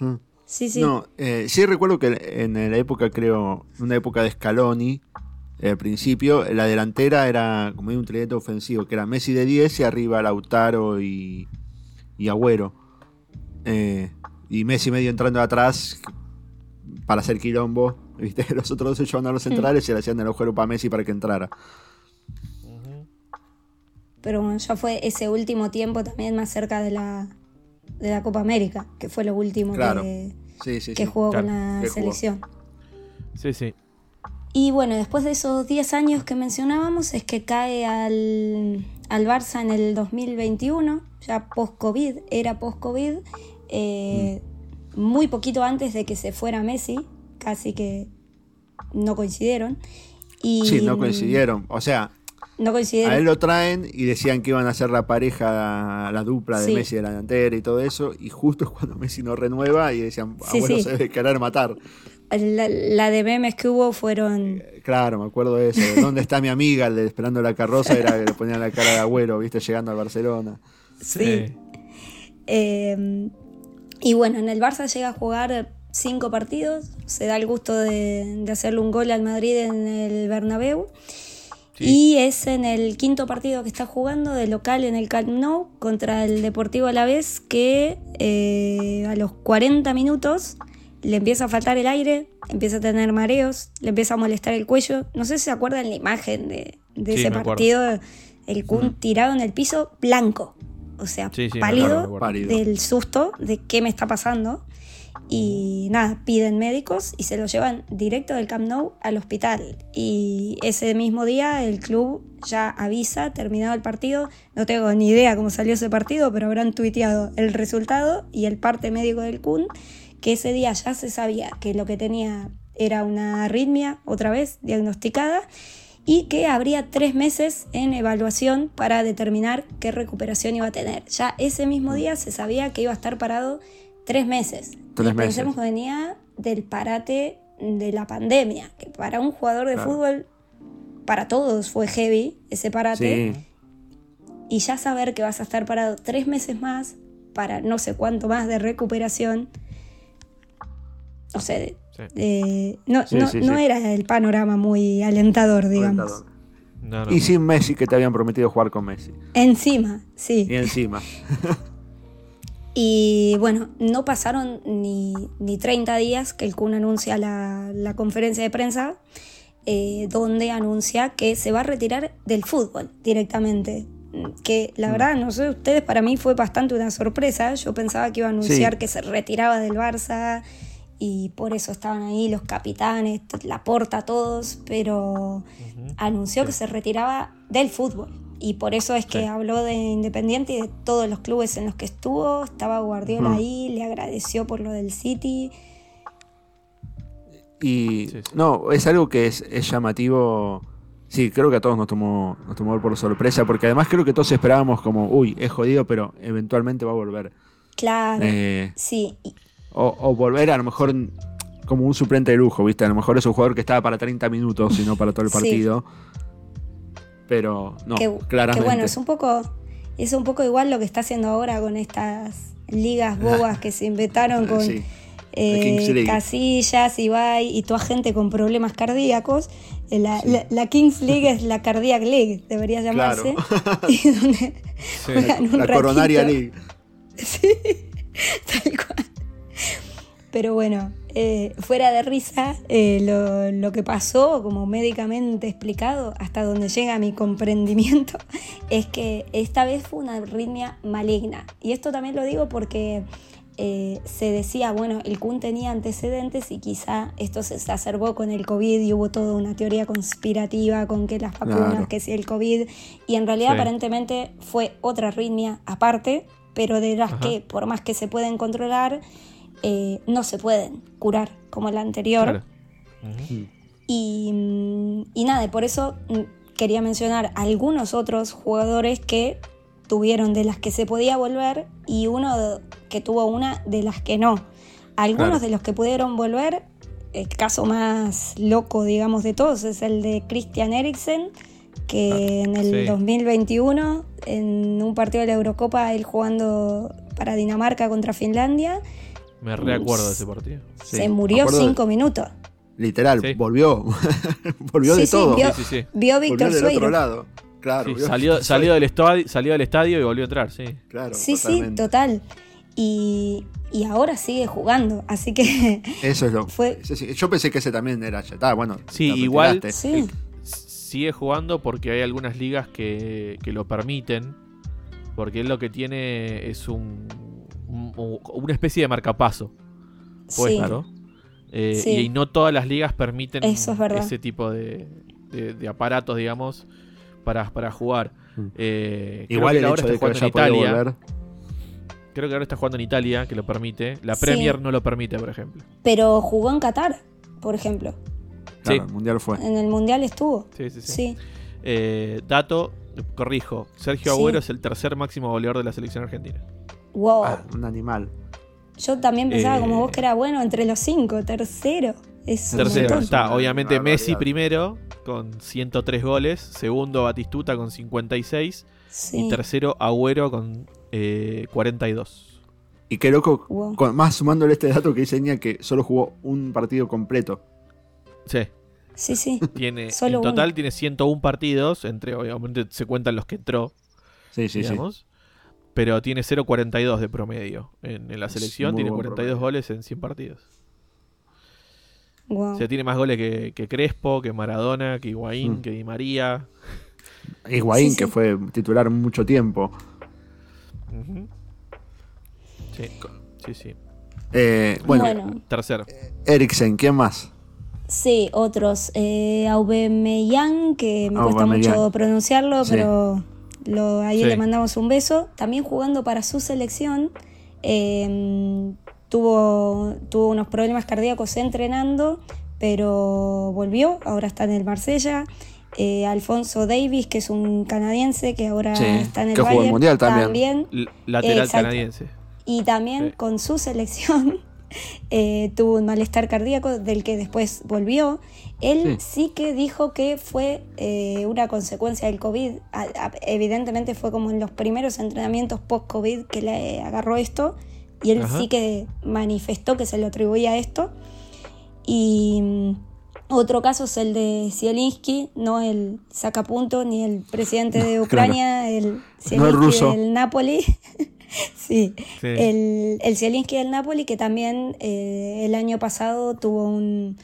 Mm. Sí, sí. No, eh, sí recuerdo que en la época, creo, una época de Scaloni, eh, al principio, la delantera era como un tridente ofensivo, que era Messi de 10 y arriba Lautaro y, y Agüero. Eh, y Messi medio entrando atrás para hacer quilombo. ¿viste? Los otros dos se llevaban a los centrales y le hacían el agujero para Messi para que entrara. Pero bueno, ya fue ese último tiempo también más cerca de la, de la Copa América, que fue lo último Claro. que, Sí, sí, que sí. jugó claro, con la jugó. selección. Sí, sí. Y bueno, después de esos 10 años que mencionábamos, es que cae al, al Barça en el 2021, ya post-COVID, era post-COVID, eh, muy poquito antes de que se fuera Messi, casi que no coincidieron. Y, Sí, no coincidieron. O sea, No coincidieron. A él lo traen y decían que iban a ser la pareja, la dupla de Sí. Messi de la delantera y todo eso. Y justo es cuando Messi no renueva y decían, Sí, abuelo sí. se debe querer matar. La, la de memes que hubo fueron... Eh, Claro, me acuerdo de eso. de ¿Dónde está mi amiga? El de esperando la carroza era que le ponían la cara de abuelo, viste, llegando al Barcelona. Sí. Eh, y bueno, en el Barça llega a jugar cinco partidos, se da el gusto de, de hacerle un gol al Madrid en el Bernabéu. Sí. Y es en el quinto partido que está jugando de local en el Camp Nou contra el Deportivo Alavés que eh, a los 40 minutos le empieza a faltar el aire, empieza a tener mareos, le empieza a molestar el cuello. No sé si se acuerdan la imagen de, de Sí, ese partido. el Kun tirado en el piso blanco. O sea, Sí, sí. Pálido. del susto de qué me está pasando. Y nada, piden médicos y se lo llevan directo del Camp Nou al hospital. Y ese mismo día el club ya avisa, terminado el partido. No tengo ni idea cómo salió ese partido, pero habrán tuiteado el resultado y el parte médico del Kun, que ese día ya se sabía que lo que tenía era una arritmia, otra vez diagnosticada, y que habría tres meses en evaluación para determinar qué recuperación iba a tener. Ya ese mismo día se sabía que iba a estar parado tres meses. Tres y pensemos meses. que venía del parate de la pandemia, que para un jugador de Claro. fútbol, para todos fue heavy ese parate. Sí. Y ya saber que vas a estar parado tres meses más para no sé cuánto más de recuperación. O sea, Sí. eh, no, Sí, no, sí, no era el panorama muy alentador, digamos. No, no. Y sin Messi, que te habían prometido jugar con Messi. Encima, sí. Y encima. Y bueno, no pasaron ni, ni 30 días que el Kun anuncia la, la conferencia de prensa, eh, donde anuncia que se va a retirar del fútbol directamente. Que la verdad, no sé, ustedes para mí fue bastante una sorpresa. Yo pensaba que iba a anunciar Sí. que se retiraba del Barça y por eso estaban ahí los capitanes, la porta, todos, pero anunció que se retiraba del fútbol. Y por eso es que Sí. habló de Independiente y de todos los clubes en los que estuvo. Estaba Guardiola ahí, le agradeció por lo del City. Y Sí, sí. no, es algo que es, es llamativo. Sí, creo que a todos nos tomó, nos tomó por sorpresa, porque además creo que todos esperábamos como, uy, es jodido, pero eventualmente va a volver. Claro. Eh, Sí, y- o, o volver a lo mejor como un suplente de lujo, ¿viste? A lo mejor es un jugador que estaba para 30 minutos y no para todo el Sí. partido. Pero no, que, claramente. que bueno, es un poco es un poco igual lo que está haciendo ahora con estas ligas bobas que se inventaron con Sí. eh. Casillas, Ibai y toda gente con problemas cardíacos. Eh, La, la- la Kings League es la Cardiac League, debería llamarse. Y donde juegan un La Coronaria. League. Tal cual. Pero bueno, eh, fuera de risa, eh, lo, lo que pasó, como médicamente explicado, hasta donde llega mi comprendimiento, es que esta vez fue una arritmia maligna. Y esto también lo digo porque eh, se decía, bueno, el Kun tenía antecedentes y quizá esto se exacerbó con el COVID y hubo toda una teoría conspirativa con que las vacunas, Claro. que si el COVID, y en realidad Sí. aparentemente fue otra arritmia aparte, pero de las Ajá. que por más que se pueden controlar, eh, no se pueden curar como la anterior. Claro. Y, y nada, por eso mm, quería mencionar algunos otros jugadores que tuvieron de las que se podía volver y uno que tuvo una de las que no. Algunos Claro. de los que pudieron volver, el caso más loco, digamos, de todos es el de Christian Eriksen, que en el Sí. 2021, en un partido de la Eurocopa, él jugando para Dinamarca contra Finlandia, Me reacuerdo de ese partido. Sí, se murió de- cinco minutos. Literal, Sí. volvió. volvió Sí, de sí, todo. vio- Sí, sí, sí. Vio Víctor volvió del otro lado. Claro, Sí, volvió salió, salió, del estadio, salió del estadio y volvió a entrar, sí. Claro, Sí, totalmente. sí, total. Y, y ahora sigue jugando, así que Eso es lo. Fue- sí, sí. Yo pensé que ese también era ya está, bueno. Sí, igual- sí, Sigue jugando porque hay algunas ligas que, que lo permiten. Porque él lo que tiene es un- una especie de marcapaso. Pues sí. claro. Eh, Sí. Y no todas las ligas permiten Eso es verdad. ese tipo de, de- de aparatos, digamos, para, para jugar. Mm. Eh, creo Igual que el ahora hecho está de que haya en Italia. volver. Creo que ahora está jugando en Italia, que lo permite. La Sí. Premier no lo permite, por ejemplo. Pero jugó en Qatar, por ejemplo. Claro, Sí. el mundial fue. En el Mundial estuvo. Sí, sí, sí. Sí, Eh, dato, corrijo. Sergio Sí. Agüero es el tercer máximo goleador de la selección argentina. Wow. Ah, un animal. Yo también pensaba Eh, como vos que era bueno entre los cinco, tercero. Es Tercero está, obviamente. Messi primero, con 103 goles. Segundo, Batistuta con 56. Sí. Y tercero, Agüero con eh, 42. Y qué loco, Wow. con- más sumándole este dato que dice Ña que solo jugó un partido completo. Sí, Sí, sí. tiene, Solo en total uno. tiene 101 partidos, entre obviamente se cuentan los que entró, Sí, sí, sí. Pero tiene 0.42 de promedio en, en la selección, tiene buen 42 promedio. goles en 100 partidos. Wow. O sea, tiene más goles que, que Crespo, que Maradona, que Higuaín, Mm. que Di María. Higuaín, Sí, sí. que fue titular mucho tiempo. Sí, sí, sí. Eh, bueno, Bueno. Tercero. Eriksen, ¿quién más? Sí, otros. Eh, Aubameyang, que me cuesta mucho pronunciarlo, Sí. pero lo, ahí Sí. le mandamos un beso. También jugando para su selección. eh, tuvo, tuvo unos problemas cardíacos entrenando, pero volvió. Ahora está en el Marsella. Eh, Alfonso Davis, que es un canadiense que ahora Sí, está en el que el Bayern, Mundial también. Lateral Exacto. canadiense. y también Sí. con su selección eh, tuvo un malestar cardíaco del que después volvió. Él sí, que dijo que fue eh, una consecuencia del COVID. A- a- evidentemente fue como en los primeros entrenamientos post-COVID que le agarró esto. Y él Ajá. sí que manifestó que se lo atribuía a esto. Y mm, otro caso es el de Zielinski, no el sacapunto ni el presidente de claro. Ucrania, el Zielinski ruso. del Napoli. sí, Sí. el, el Zielinski del Napoli que también eh, el año pasado tuvo un,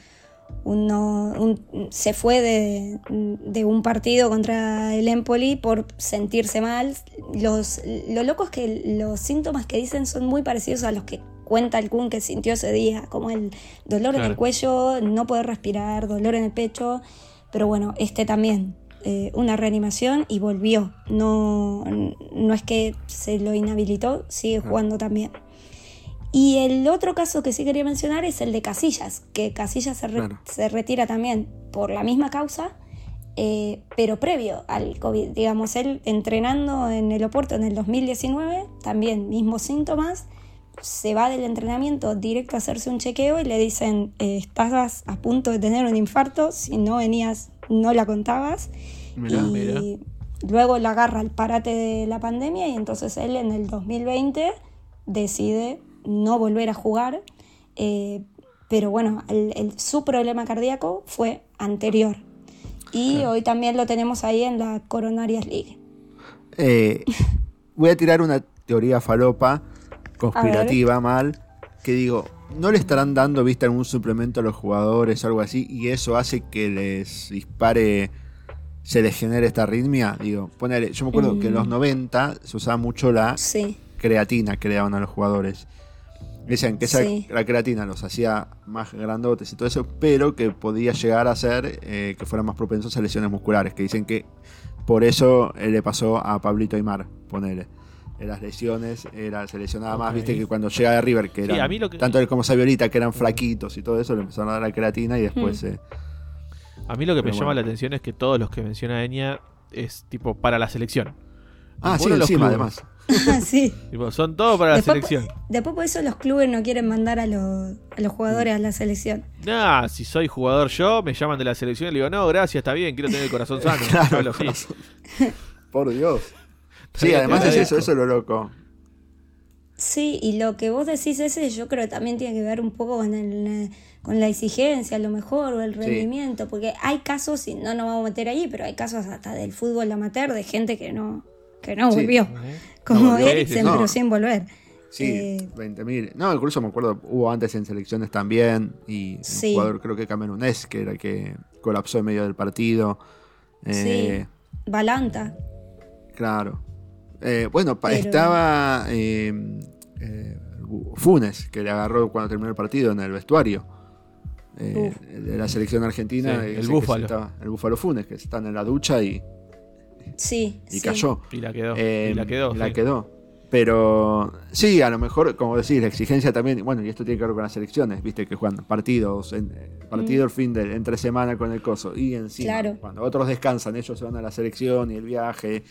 uno- un- se fue de, de un partido contra el Empoli por sentirse mal. Los, lo loco es que los síntomas que dicen son muy parecidos a los que cuenta el Kun que sintió ese día, como el dolor en el cuello, no poder respirar, dolor en el pecho. Pero bueno, este también, eh, una reanimación y volvió. No, no es que se lo inhabilitó, sigue jugando también. Y el otro caso que sí quería mencionar es el de Casillas, que Casillas se, re- se retira también por la misma causa, eh, pero previo al COVID. Digamos, él entrenando en el Oporto en el 2019, también mismos síntomas, se va del entrenamiento directo a hacerse un chequeo y le dicen, eh, estás a punto de tener un infarto, si no venías no la contabas. Mirá. y Mirá. luego la agarra el parate de la pandemia y entonces él en el 2020 decide no volver a jugar. eh, pero bueno, el- el- su problema cardíaco fue anterior. Y hoy también lo tenemos ahí en la Coronarias League. Eh, voy a tirar una teoría falopa, conspirativa, mal, que digo, ¿no le estarán dando, viste, algún suplemento a los jugadores o algo así? Y eso hace que les dispare, se les genere esta arritmia. Digo, ponele, yo me acuerdo que en los 90 se usaba mucho la Sí, creatina que le daban a los jugadores. Decían que esa, Sí. la creatina los hacía más grandotes y todo eso, pero que podía llegar a ser eh, que fueran más propensos a lesiones musculares. Que dicen que por eso eh, le pasó a Pablito Aymar, ponele. En las lesiones, era, se lesionaba más, Ok. viste, que cuando llega de River, que Sí, eran, a mí lo que- tanto él como Saviolita, que eran flaquitos y todo eso, le empezaron a dar la creatina y después... Mm. eh, A mí lo que me llama la atención es que todos los que menciona Enya es tipo para la selección. Ah, sí, los encima, clubes. además. sí. Tipo, son todos para la Después, selección. después por eso los clubes no quieren mandar a los, a los jugadores a la selección. Nah, si soy jugador yo, me llaman de la selección y le digo, no, gracias, está bien, quiero tener el corazón sano. Claro. Por Dios. Sí, además es eso, eso es lo loco. Sí, y lo que vos decís ese yo creo que también tiene que ver un poco con, el, eh, con la exigencia, a lo mejor, o el rendimiento, porque hay casos, y no nos vamos a meter ahí, pero hay casos hasta del fútbol amateur de gente que no, que no Sí. volvió, como Eriksen, no. pero sin volver. Sí, Eh, 20.000. No, incluso me acuerdo, hubo antes en selecciones también. Y Sí. un jugador, creo que Camerunés, que era el que colapsó en medio del partido. Eh, sí, Balanta. Claro. Eh, bueno, Pero- estaba eh, eh, Funes, que le agarró cuando terminó el partido en el vestuario. Eh, de la selección argentina. Sí, el Búfalo. estaba- el Búfalo Funes, que están en la ducha y, Sí, y sí. cayó. Y la quedó. Eh, y la quedó. la sí. quedó. Pero sí, a lo mejor, como decís, la exigencia también, bueno, y esto tiene que ver con las elecciones, viste, que juegan partidos, en, eh, partido el fin de entre semana con el coso, y encima, Mm. Claro. cuando otros descansan, ellos se van a la selección y el viaje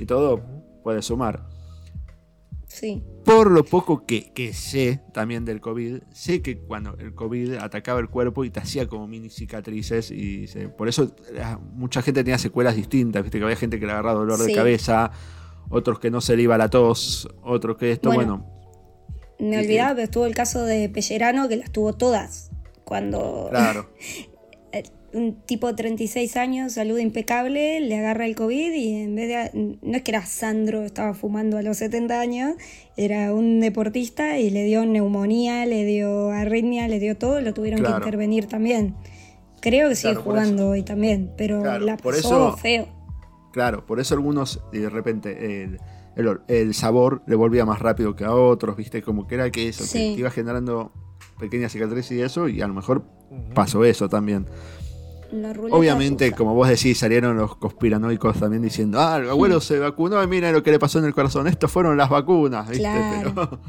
y todo, puede sumar. Sí, Por lo poco que, que sé también del COVID, sé que cuando el COVID atacaba el cuerpo y te hacía como mini cicatrices, y se- por eso eh, mucha gente tenía secuelas distintas, viste que había gente que le agarraba dolor de cabeza, otros que no se le iba la tos, otros que esto, Bueno. bueno, me Y- olvidaba, pero estuvo el caso de Pellerano que las tuvo todas. Cuando claro. eh, un tipo de 36 años, salud impecable, le agarra el COVID y en vez de... No es que era Sandro, estaba fumando a los 70 años, era un deportista y le dio neumonía, le dio arritmia, le dio todo, lo tuvieron Claro. que intervenir también. Creo que sigue Claro, jugando hoy también, pero Claro, la por pasó eso- feo. Claro, por eso algunos de repente el, el- el sabor le volvía más rápido que a otros, ¿viste? Como que era que eso, Sí. que te iba generando pequeñas cicatrices y eso, y a lo mejor pasó eso también. La ruleta Obviamente, rusa. como vos decís, salieron los conspiranoicos también diciendo, ah, el abuelo se vacunó y mira lo que le pasó en el corazón, estos fueron las vacunas, ¿viste? Claro. Pero,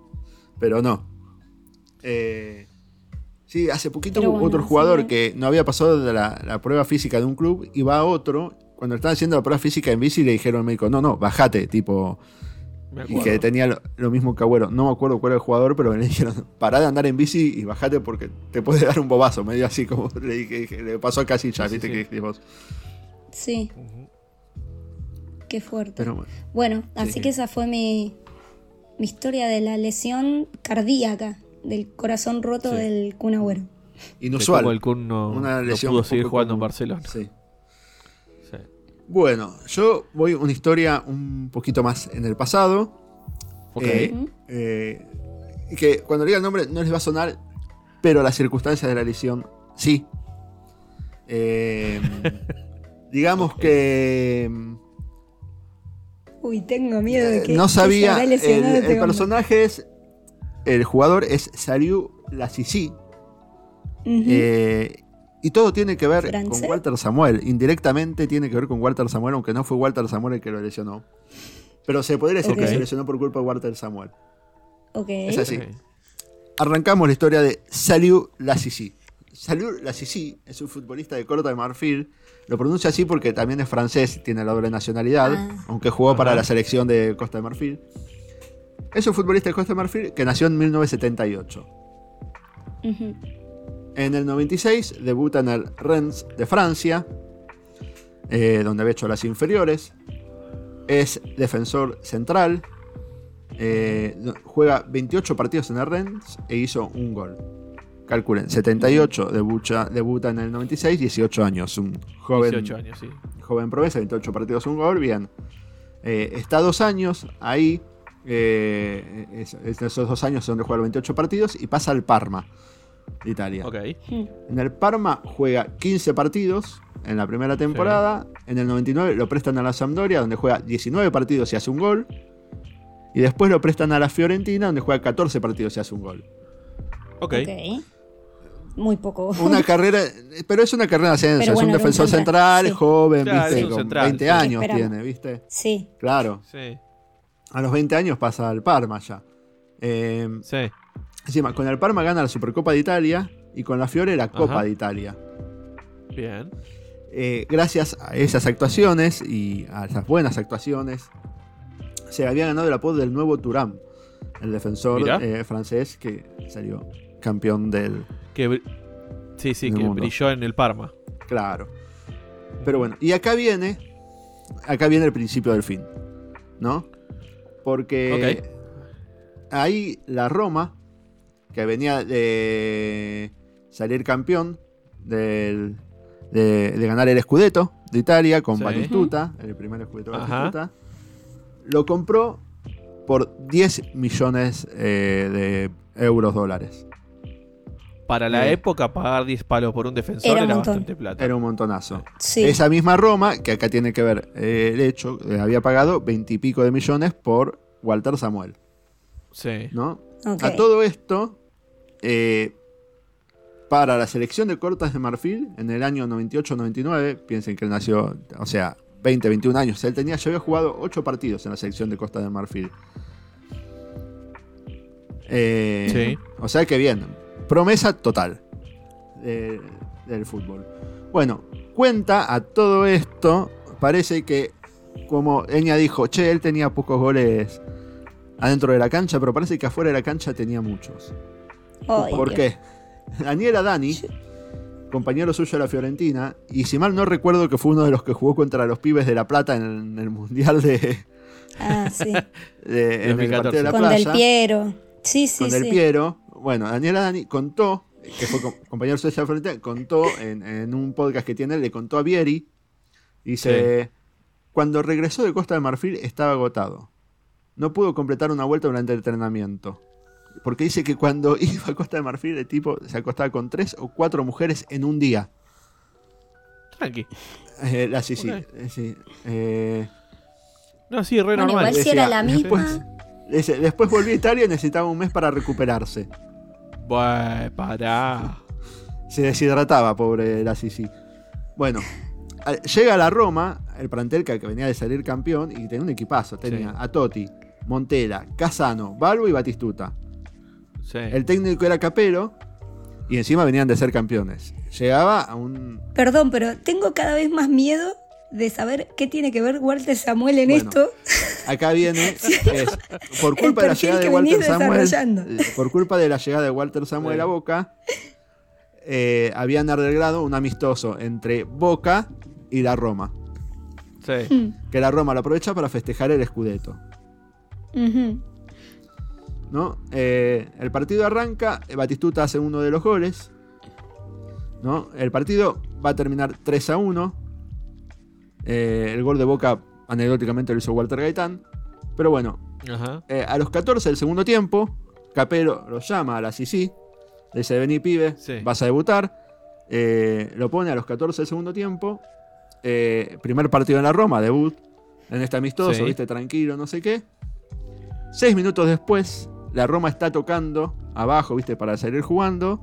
pero no. Eh, sí, hace poquito hubo bueno, otro jugador sí. que no había pasado de la, la prueba física de un club y va a otro. Cuando estaban haciendo la prueba física en bici le dijeron al médico, no, no, bajate, tipo, y que tenía lo, lo mismo que Agüero. No me acuerdo cuál era el jugador, pero le dijeron, pará de andar en bici y bajate porque te puede dar un bobazo. Medio así como le, dije- le pasó a Casillas, Sí, viste sí. que dijiste vos. Sí, qué fuerte. Pero bueno, Bueno, así Sí. que esa fue mi, mi historia de la lesión cardíaca del corazón roto Sí. del Kun Agüero. De inusual. cómo el Kun no, Una no lesión pudo un seguir jugando en. Barcelona. Sí. Bueno, yo voy una historia un poquito más en el pasado. Ok. Eh, eh, que cuando diga el nombre no les va a sonar, pero las circunstancias de la lesión sí. Eh, digamos que mm, Uy, tengo miedo de que no que se sabía. El, este personaje es. El jugador es Sariu Lassisi. Ujú. Eh, y todo tiene que ver ¿Francés? con Walter Samuel. Indirectamente tiene que ver con Walter Samuel, aunque no fue Walter Samuel el que lo lesionó. Pero se podría decir Ok. que se lesionó por culpa de Walter Samuel. ok. es así. Ok. Arrancamos la historia de Saliu Lassisi. Saliu Lassisi es un futbolista de Corta de Marfil. Lo pronuncia así porque también es francés, tiene la doble nacionalidad, Ah. aunque jugó para la selección de Costa de Marfil. Es un futbolista de Costa de Marfil que nació en 1978. Ujú. En el 96 debuta en el Rennes de Francia, eh, donde había hecho las inferiores. Es defensor central. eh, juega 28 partidos en el Rennes e hizo un gol. Calculen, 78 debucha, debuta en el 96, 18 años. Un joven, 18 años, sí. joven promesa, 28 partidos, un gol, bien. Eh, está dos años ahí. es- es- esos dos años donde juega los 28 partidos y pasa al Parma de Italia. Ok. En el Parma juega 15 partidos en la primera temporada. En el 99 lo prestan a la Sampdoria, donde juega 19 partidos y hace un gol. Y después lo prestan a la Fiorentina, donde juega 14 partidos y hace un gol. Ok. Ok. Muy poco. Una carrera, pero es una carrera de ascenso. Es un defensor central, sí. joven, Claro, ¿viste? Con central, 20 sí. años tiene, ¿viste? Sí. Claro. Sí. A los 20 años pasa al Parma ya. Eh, Sí. Encima, con el Parma gana la Supercopa de Italia y con la Fiore la Copa Ajá. de Italia. Bien. Eh, gracias a esas actuaciones y a esas buenas actuaciones, se había ganado el apodo del nuevo Turán, el defensor eh, francés que salió campeón del. Que sí, sí, Del que mundo. brilló en el Parma. Claro. Pero bueno, y acá viene. Acá viene el principio del fin. ¿No? Porque ahí la Roma, que venía de salir campeón del- de, de ganar el Scudetto de Italia con Sí. Batistuta, el primer Scudetto de. Batistuta, lo compró por 10 millones eh, de euros dólares. Para la época, pagar 10 palos por un defensor Era era, un montón. bastante plata. Era un montonazo. Sí. Esa misma Roma, que acá tiene que ver eh, el hecho, eh, había pagado 20 y pico de millones por Walter Samuel, Sí. ¿no? A todo esto, eh, para la selección de Cortas de Marfil, en el año 98-99, piensen que él nació, o sea, 20, 21 años, él tenía, ya había jugado 8 partidos en la selección de Costa de Marfil. Eh, Sí. O sea que bien, promesa total de- del fútbol. Bueno, cuenta a todo esto, parece que, como Eña dijo, che, él tenía pocos goles adentro de la cancha, pero parece que afuera de la cancha tenía muchos. Ay, ¿Por Dios. qué? Daniela Dani, compañero suyo de la Fiorentina, y si mal no recuerdo que fue uno de los que jugó contra los pibes de La Plata en el Mundial de, Ah, sí. de- en el 2014. partido de la Con Del Piero. Sí, sí, con Del sí. Piero. Bueno, Daniela Dani contó, que fue com- compañero suyo de la Fiorentina, contó en, en un podcast que tiene, le contó a Vieri, dice, cuando regresó de Costa de Marfil estaba agotado. No pudo completar una vuelta durante el entrenamiento. Porque dice que cuando iba a Costa de Marfil el tipo se acostaba con tres o cuatro mujeres en un día. Tranqui. Eh, la sí, eh, sí. Eh, No, sí, re Bueno, normal. igual si era la misma. después- dice, después volví a Italia y necesitaba un mes para recuperarse. Buah, pará. Se deshidrataba, pobre la Sisi. Bueno, llega a la Roma, el plantel que que venía de salir campeón y tenía un equipazo. Tenía Sí. a Totti, Montela, Casano, Balbo y Batistuta. Sí. El técnico era Capero y encima venían de ser campeones. Llegaba a un. Perdón, pero tengo cada vez más miedo de saber qué tiene que ver Walter Samuel en Bueno, esto. Acá viene. es, por culpa de la llegada de Walter Samuel. eh, Por culpa de la llegada de Walter Samuel Sí. a Boca. eh, habían arreglado un amistoso entre Boca y la Roma. Sí. Mm, Que la Roma lo aprovecha para festejar el Scudetto. ujú. ¿No? Eh, el partido arranca, Batistuta hace uno de los goles. ¿no? El partido va a terminar 3 a 1. Eh, el gol de Boca anecdóticamente lo hizo Walter Gaitán. Pero bueno, Ajá. eh, a los 14 del segundo tiempo, Capero lo llama a la Sisi. Le dice, vení pibe, Sí. vas a debutar. Lo pone a los 14 del segundo tiempo. Primer partido en la Roma, debut. En este amistoso, Sí. viste, tranquilo, no sé qué. Seis minutos después, la Roma está tocando abajo, viste, para salir jugando.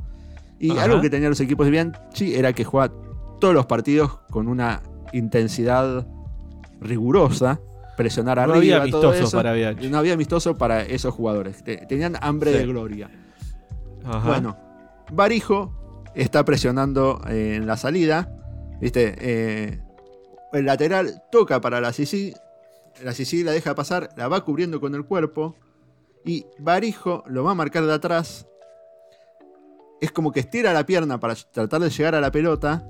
Y Ajá. algo que tenían los equipos de Bianchi era que jugaba todos los partidos con una intensidad rigurosa. Presionar No arriba, había todo amistosos eso. para Bianchi. No había amistoso para esos jugadores. Te- Tenían hambre Sí. de gloria. Ajá. Bueno, Barijo está presionando eh, en la salida. ¿Viste? Eh, el lateral toca para la Sisi. La Sisi la deja pasar, la va cubriendo con el cuerpo. Y Barijo lo va a marcar de atrás. Es como que estira la pierna para tratar de llegar a la pelota.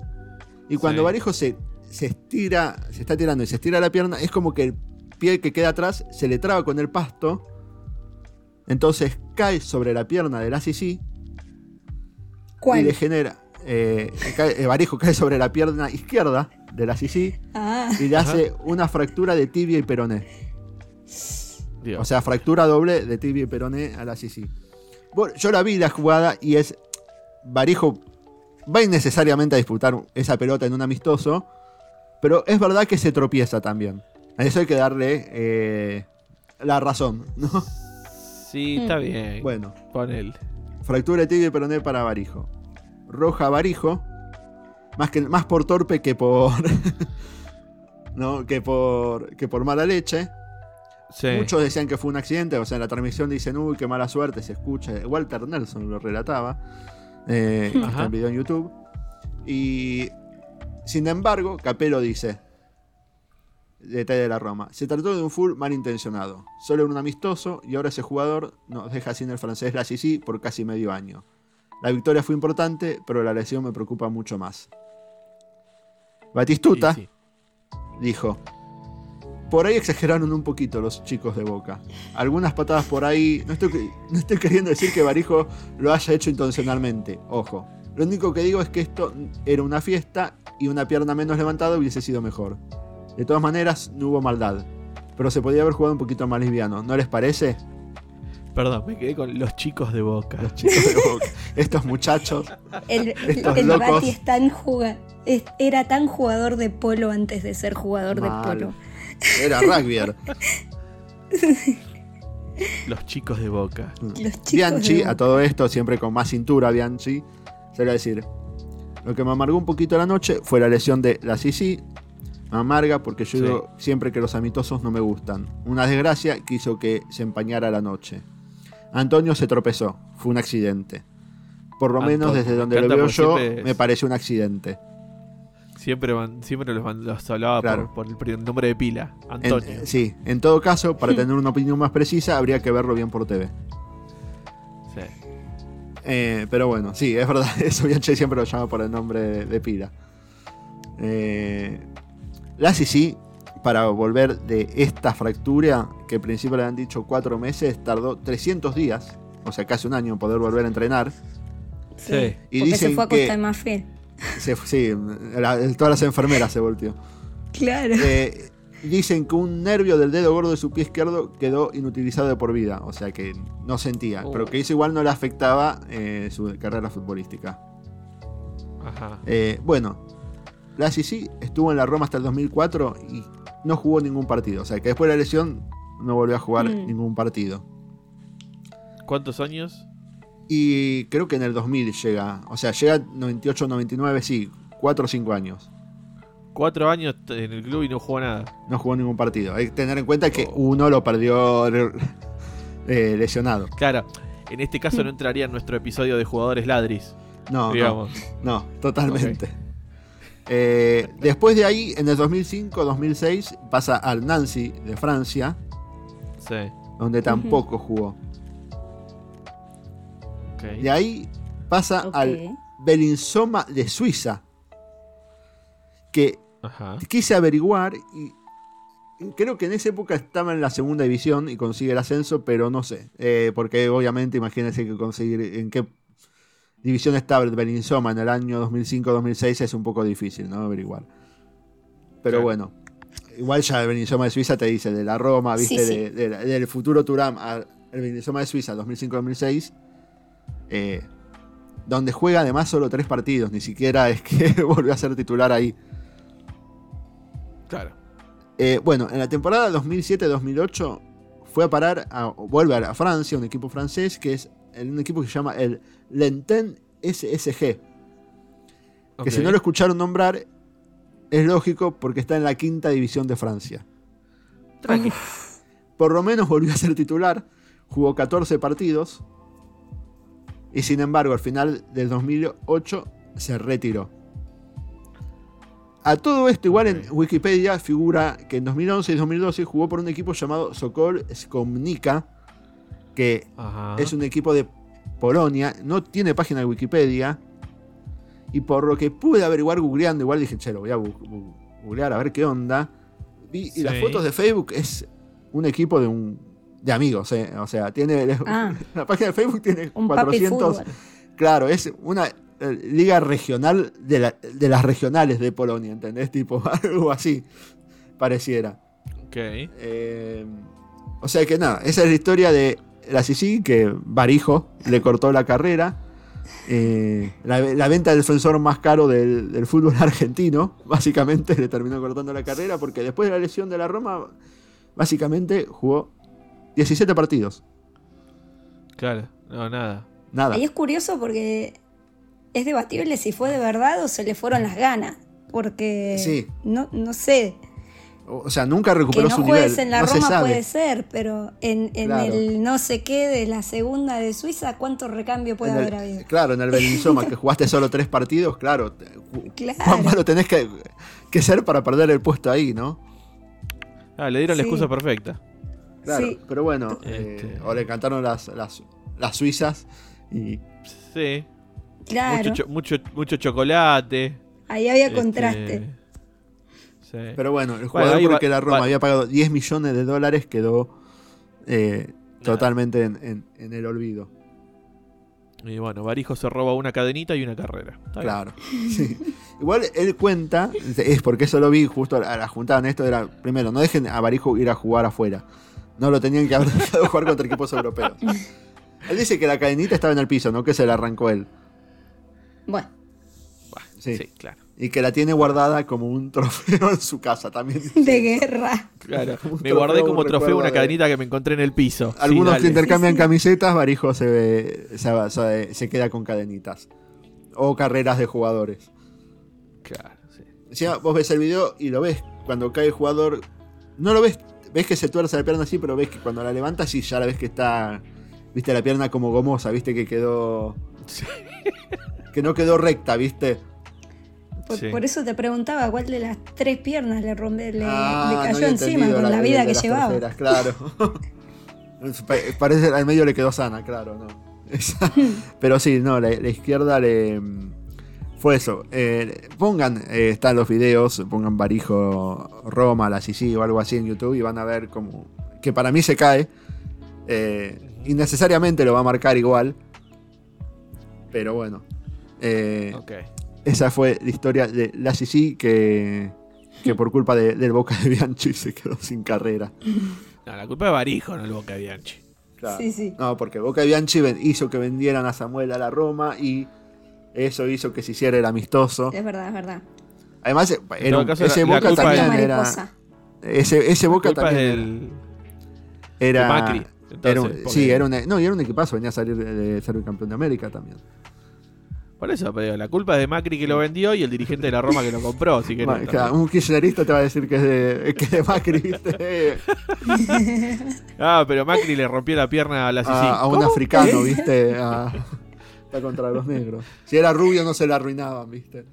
Y cuando Sí. Barijo se, se estira, se está tirando y se estira la pierna, es como que el pie que queda atrás se le traba con el pasto. Entonces cae sobre la pierna de la Sisi y ¿Cuál? le genera. eh, cae- eh, Barijo cae sobre la pierna izquierda de la Sisi Ah, y le Ajá. hace una fractura de tibia y peroné. Dios. O sea, fractura doble de tibia y peroné a la Sisi. Bueno, yo la vi la jugada y es. Barijo va innecesariamente a disputar esa pelota en un amistoso, pero es verdad que se tropieza también. A eso hay que darle eh, la razón, ¿no? sí, está bien. Bueno, Ponele. Fractura de tibia y peroné para Barijo. Roja Barijo. Más, que, más por torpe que por. ¿no? Que por. que por mala leche. Sí. Muchos decían que fue un accidente. O sea, en la transmisión dicen, uy, qué mala suerte, se escucha. Walter Nelson lo relataba. eh, está en video en YouTube. Y. Sin embargo, Capello dice. Detalle de la Roma. Se trató de un full malintencionado. Solo un amistoso y ahora ese jugador nos deja sin el francés la Sisi por casi medio año. La victoria fue importante, pero la lesión me preocupa mucho más. Batistuta Sí, sí. dijo: Por ahí exageraron un poquito los chicos de Boca. Algunas patadas por ahí. No estoy, no estoy queriendo decir que Barijo lo haya hecho intencionalmente. Ojo. Lo único que digo es que esto era una fiesta y una pierna menos levantada hubiese sido mejor. De todas maneras, no hubo maldad. Pero se podía haber jugado un poquito más liviano, ¿no les parece? Perdón, me quedé con los chicos de boca. Los chicos de Boca. Estos muchachos. el, Estos el locos. Bati es tan juga- es- era tan jugador de polo antes de ser jugador Mal. de polo. Era rugbyer. Los chicos de boca. Los chicos Bianchi, de a todo esto, siempre con más cintura, Bianchi, se a decir. Lo que me amargó un poquito la noche fue la lesión de la Sisi. Me amarga porque yo Sí. digo siempre que los amistosos no me gustan. Una desgracia que hizo que se empañara la noche. Antonio se tropezó, fue un accidente. Por lo menos desde me donde lo veo yo, siempre me pareció un accidente. Siempre, van- siempre los, van- los hablaba Claro. por, por el nombre de pila. En- Antonio. eh, sí, en todo caso, para tener una opinión más precisa, habría que verlo bien por TV. Sí. Eh, pero bueno, sí, es verdad, eso Bianchi siempre lo llama por el nombre de, de pila. Eh, la Sisi, para volver de esta fractura, que al principio le han dicho cuatro meses, tardó 300 días, o sea, casi un año en poder volver a entrenar. Sí. Y Porque se dicen fue a que- Costa de Marfil. Se- sí, la- todas las enfermeras se volteó. Claro. Eh, dicen que un nervio del dedo gordo de su pie izquierdo quedó inutilizado de por vida, o sea que no sentía, Oh. pero que eso igual no le afectaba eh, su carrera futbolística. Ajá. Eh, bueno, la Sisi estuvo en la Roma hasta el 2004 y no jugó ningún partido. O sea, que después de la lesión no volvió a jugar Mm. ningún partido. ¿Cuántos años? Y creo que en el 2000 llega. O sea, llega 98-99, sí, 4 o 5 años. Cuatro años en el club y no jugó nada. No jugó ningún partido. Hay que tener en cuenta que Oh. uno lo perdió eh, lesionado. Claro, en este caso no entraría en nuestro episodio de jugadores ladris, No, no, digamos. no, totalmente. Eh, después de ahí, en el 2005-2006, pasa al Nancy de Francia, Sí. donde tampoco jugó. De ahí pasa al Belinsoma de Suiza, que Ajá. quise averiguar y creo que en esa época estaba en la segunda división y consigue el ascenso, pero no sé, eh, porque obviamente imagínense que conseguir en qué división estaba el Belinsoma en el año 2005-2006 es un poco difícil, ¿no? Averiguar. Pero Claro. bueno, igual ya el Belinsoma de Suiza te dice de la Roma, viste, sí. de- del futuro Turam al Belinsoma de Suiza 2005-2006. Eh, donde juega además solo tres partidos, ni siquiera es que volvió a ser titular ahí. Claro. Eh, bueno, en la temporada 2007-2008 fue a parar, a, vuelve a Francia, un equipo francés, que es un equipo que se llama el Lenten SSG. Que si no lo escucharon nombrar, es lógico porque está en la quinta división de Francia. Tranqui. Por lo menos volvió a ser titular, jugó 14 partidos y sin embargo al final del 2008 se retiró. A todo esto, igual en. Wikipedia figura que en 2011 y 2012 jugó por un equipo llamado Sokol Skomnica, que Ajá. es un equipo de Polonia, no tiene página de Wikipedia. Y por lo que pude averiguar googleando, igual dije, che, lo voy a googlear a ver qué onda. Vi- y las fotos de Facebook es un equipo de un de amigos, eh. o sea, tiene Ah. la página de Facebook tiene Un papi 400. fútbol. Claro, es una eh, liga regional de, la- de las regionales de Polonia, ¿entendés? Tipo, algo así pareciera. Ok. Eh, o sea que nada, esa es la historia de la Sisi, que Barijo le cortó la carrera. Eh, la, la venta del defensor más caro del, del fútbol argentino, básicamente le terminó cortando la carrera porque después de la lesión de la Roma, básicamente jugó 17 partidos. Claro. No, nada. Nada. Ahí es curioso porque es debatible si fue de verdad o se le fueron las ganas. Porque Sí. no, no sé. O sea, nunca Que recuperó no su juegues nivel. en la no se Roma sabe. puede ser, pero en, en Claro. el no sé qué de la segunda de Suiza, ¿cuánto recambio puede En el- haber habido? Claro, en el Belinsoma, que jugaste solo tres partidos, claro. Claro. Cuán malo tenés que, que ser para perder el puesto ahí, ¿no? Ah, le dieron la excusa perfecta. Claro, Sí. pero bueno, eh, Este- o le cantaron las, las, las suizas y Sí. Claro, Mucho, cho- mucho, mucho chocolate. ahí había este, contraste. Sí. pero bueno, el jugador ahí por el va- que la Roma va- había pagado 10 millones de dólares quedó eh, totalmente en, en- en el olvido. Y bueno, Barijo se roba una cadenita y una carrera. Está. Claro. sí. Igual él cuenta, es porque eso lo vi justo a la juntada en esto, era, primero, no dejen a Barijo ir a jugar afuera. No lo tenían que haber dejado jugar contra equipos europeos. Él dice que la cadenita estaba en el piso, no que se la arrancó él. Bueno, Sí. sí, claro. Y que la tiene guardada como un trofeo en su casa también. de guerra. Claro. Me guardé como un trofeo una de- cadenita que me encontré en el piso. Algunos que intercambian Sí, sí. camisetas, Barijo se, se, se- se queda con cadenitas. O carreras de jugadores. Claro, sí. Encima, vos ves el video y lo ves. Cuando cae el jugador, no lo ves. Ves que se tuerce la pierna así, pero ves que cuando la levantas, sí, ya la ves que está. Viste la pierna como gomosa, viste que quedó. Sí. Que no quedó recta, viste. Por, Sí. por eso te preguntaba cuál de las tres piernas le, rompe, le, Ah, le cayó encima con la, vida que las llevaba. terceras, claro. Pa- Parece al medio le quedó sana, claro, no. Esa- Pero sí, no, la, la izquierda le. Fue eso. Eh, pongan, eh, están los videos, pongan Barijo Roma, la Sisi o algo así en YouTube y van a ver como. Que para mí se cae. Eh, innecesariamente lo va a marcar igual. Pero bueno. Eh, Ok. esa fue la historia de la Sisi que, que por culpa de- del Boca de Bianchi se quedó sin carrera. No, la culpa es Barijo, no el Boca Bianchi. Claro. Sí, sí. No, porque Boca de Bianchi hizo que vendieran a Samuel a la Roma y eso hizo que se hiciera el amistoso. Es verdad, es verdad. Además, era caso, ese la- la Boca culpa también es- era. Ese, ese Boca también del, era. de Macri. era un- entonces, porque- sí, era un, no, y era un equipazo, venía a salir de, de ser el campeón de América también. Por eso, pero la culpa es de Macri que lo vendió y el dirigente de la Roma que lo compró. Así que claro, un kirchnerista te va a decir que es de, que es de Macri, ¿viste? Ah, pero Macri le rompió la pierna a la Sisi. a, a un africano, ¿viste? A- está contra los negros. Si era rubio no se le arruinaban, ¿viste?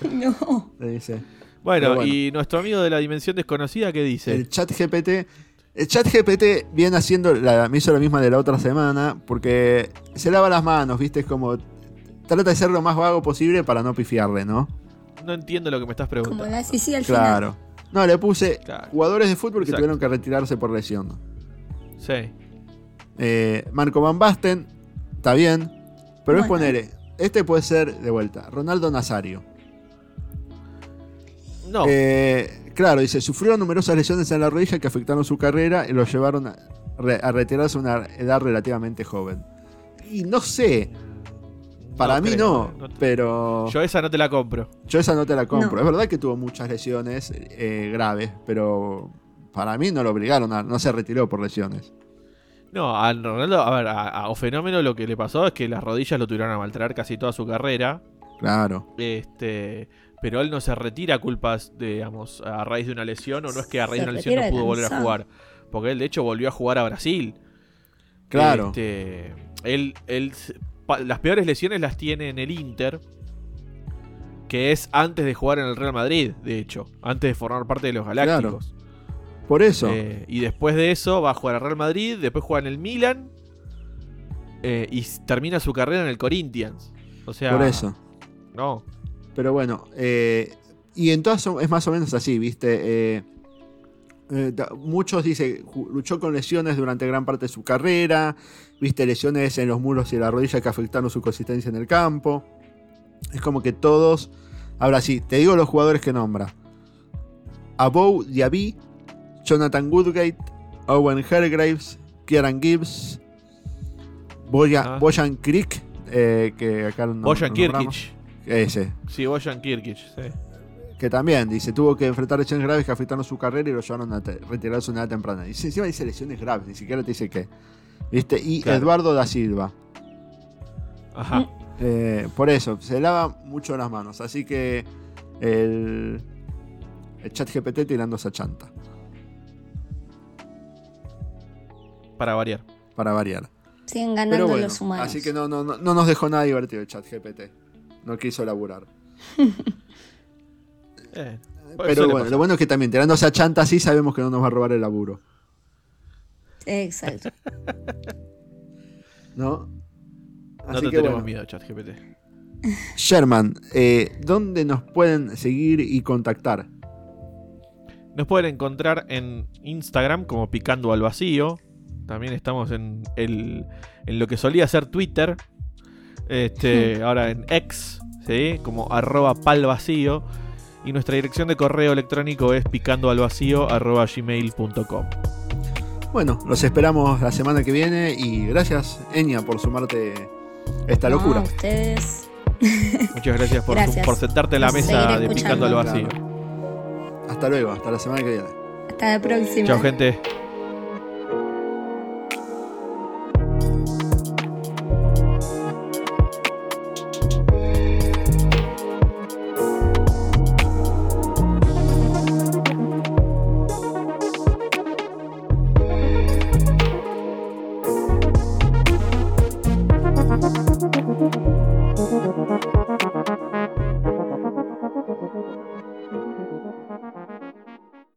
No. Le dice. Bueno, y nuestro amigo de la dimensión desconocida, ¿qué dice? El chat GPT. El chat GPT viene haciendo, la, me hizo la misma de la otra semana, porque se lava las manos, ¿viste? Es como. Trata de ser lo más vago posible para no pifiarle, ¿no? No entiendo lo que me estás Como preguntando. la Sisi al final. Claro. No, le puse Claro. jugadores de fútbol que Exacto. tuvieron que retirarse por lesión. Sí. Eh, Marco Van Basten, está bien. Pero es Bueno. poner. Este puede ser de vuelta. Ronaldo Nazario. No, Eh, claro, dice, sufrió numerosas lesiones en la rodilla que afectaron su carrera y lo llevaron a, re- a retirarse a una edad relativamente joven. Y no sé, para no mí creo, no, te- pero yo, Yo esa no te la compro. esa no te la compro. No. Es verdad que tuvo muchas lesiones eh, graves, pero para mí no lo obligaron, a, no se retiró por lesiones. No, a Ronaldo, a ver, a, a O Fenómeno lo que le pasó es que las rodillas lo tuvieron a maltratar casi toda su carrera. Claro, Este, pero él no se retira a culpas, de, digamos, a raíz de una lesión, o no es que a raíz Se de una lesión no pudo volver a jugar. Porque él, de hecho, volvió a jugar a Brasil. claro. Este, él, él, las peores lesiones las tiene en el Inter, que es antes de jugar en el Real Madrid, de hecho, antes de formar parte de los Galácticos. Por eso. Eh, y después de eso va a jugar al Real Madrid, después juega en el Milan eh, y termina su carrera en el Corinthians. O sea, por eso. No, Pero bueno, eh, y en todas es más o menos así, ¿viste? Muchos dicen, luchó con lesiones durante gran parte de su carrera, ¿viste? Lesiones en los muros y la rodilla que afectaron su consistencia en el campo. Es como que todos. Ahora sí, te digo los jugadores que nombra: Abou Diaby, Jonathan Woodgate, Owen Hargraves, Kieran Gibbs, Boya- Ah. Bojan Creek, eh, que acá no, Bojan no nombramos. Kirkic. Ese, Sí, Bojan Kirkic, sí. que también dice, tuvo que enfrentar lesiones graves que afectaron su carrera y lo llevaron a retirarse a una edad temprana. Y encima dice lesiones graves, ni siquiera te dice qué. ¿Viste? Y Claro. Eduardo da Silva. Ajá. Eh, por eso, se lava mucho las manos. Así que el, el chat GPT tirando esa chanta, Para variar. para variar. Siguen Pero ganando bueno, los humanos. así que no, no, no, no nos dejó nada divertido el chat GPT. No quiso laburar. Eh, Pero bueno, pasar. lo bueno es que también tirando esa chanta así sabemos que no nos va a robar el laburo. Exacto. ¿No? No Así te que tenemos bueno. miedo, ChatGPT. Sherman, eh, ¿dónde nos pueden seguir y contactar? Nos pueden encontrar en Instagram como Picando al Vacío. También estamos en, el, en lo que solía ser Twitter. Este, ahora en X, ¿sí? como arroba palvacío. Y nuestra dirección de correo electrónico es picandoalvacío arroba gmail.com. Bueno, los esperamos la semana que viene y gracias, Enya, por sumarte a esta No, locura. ustedes. Muchas gracias por, Gracias. por sentarte en la Nos mesa de Picando al. Vacío. Hasta luego, hasta la semana que viene. Hasta la próxima. Chao, gente.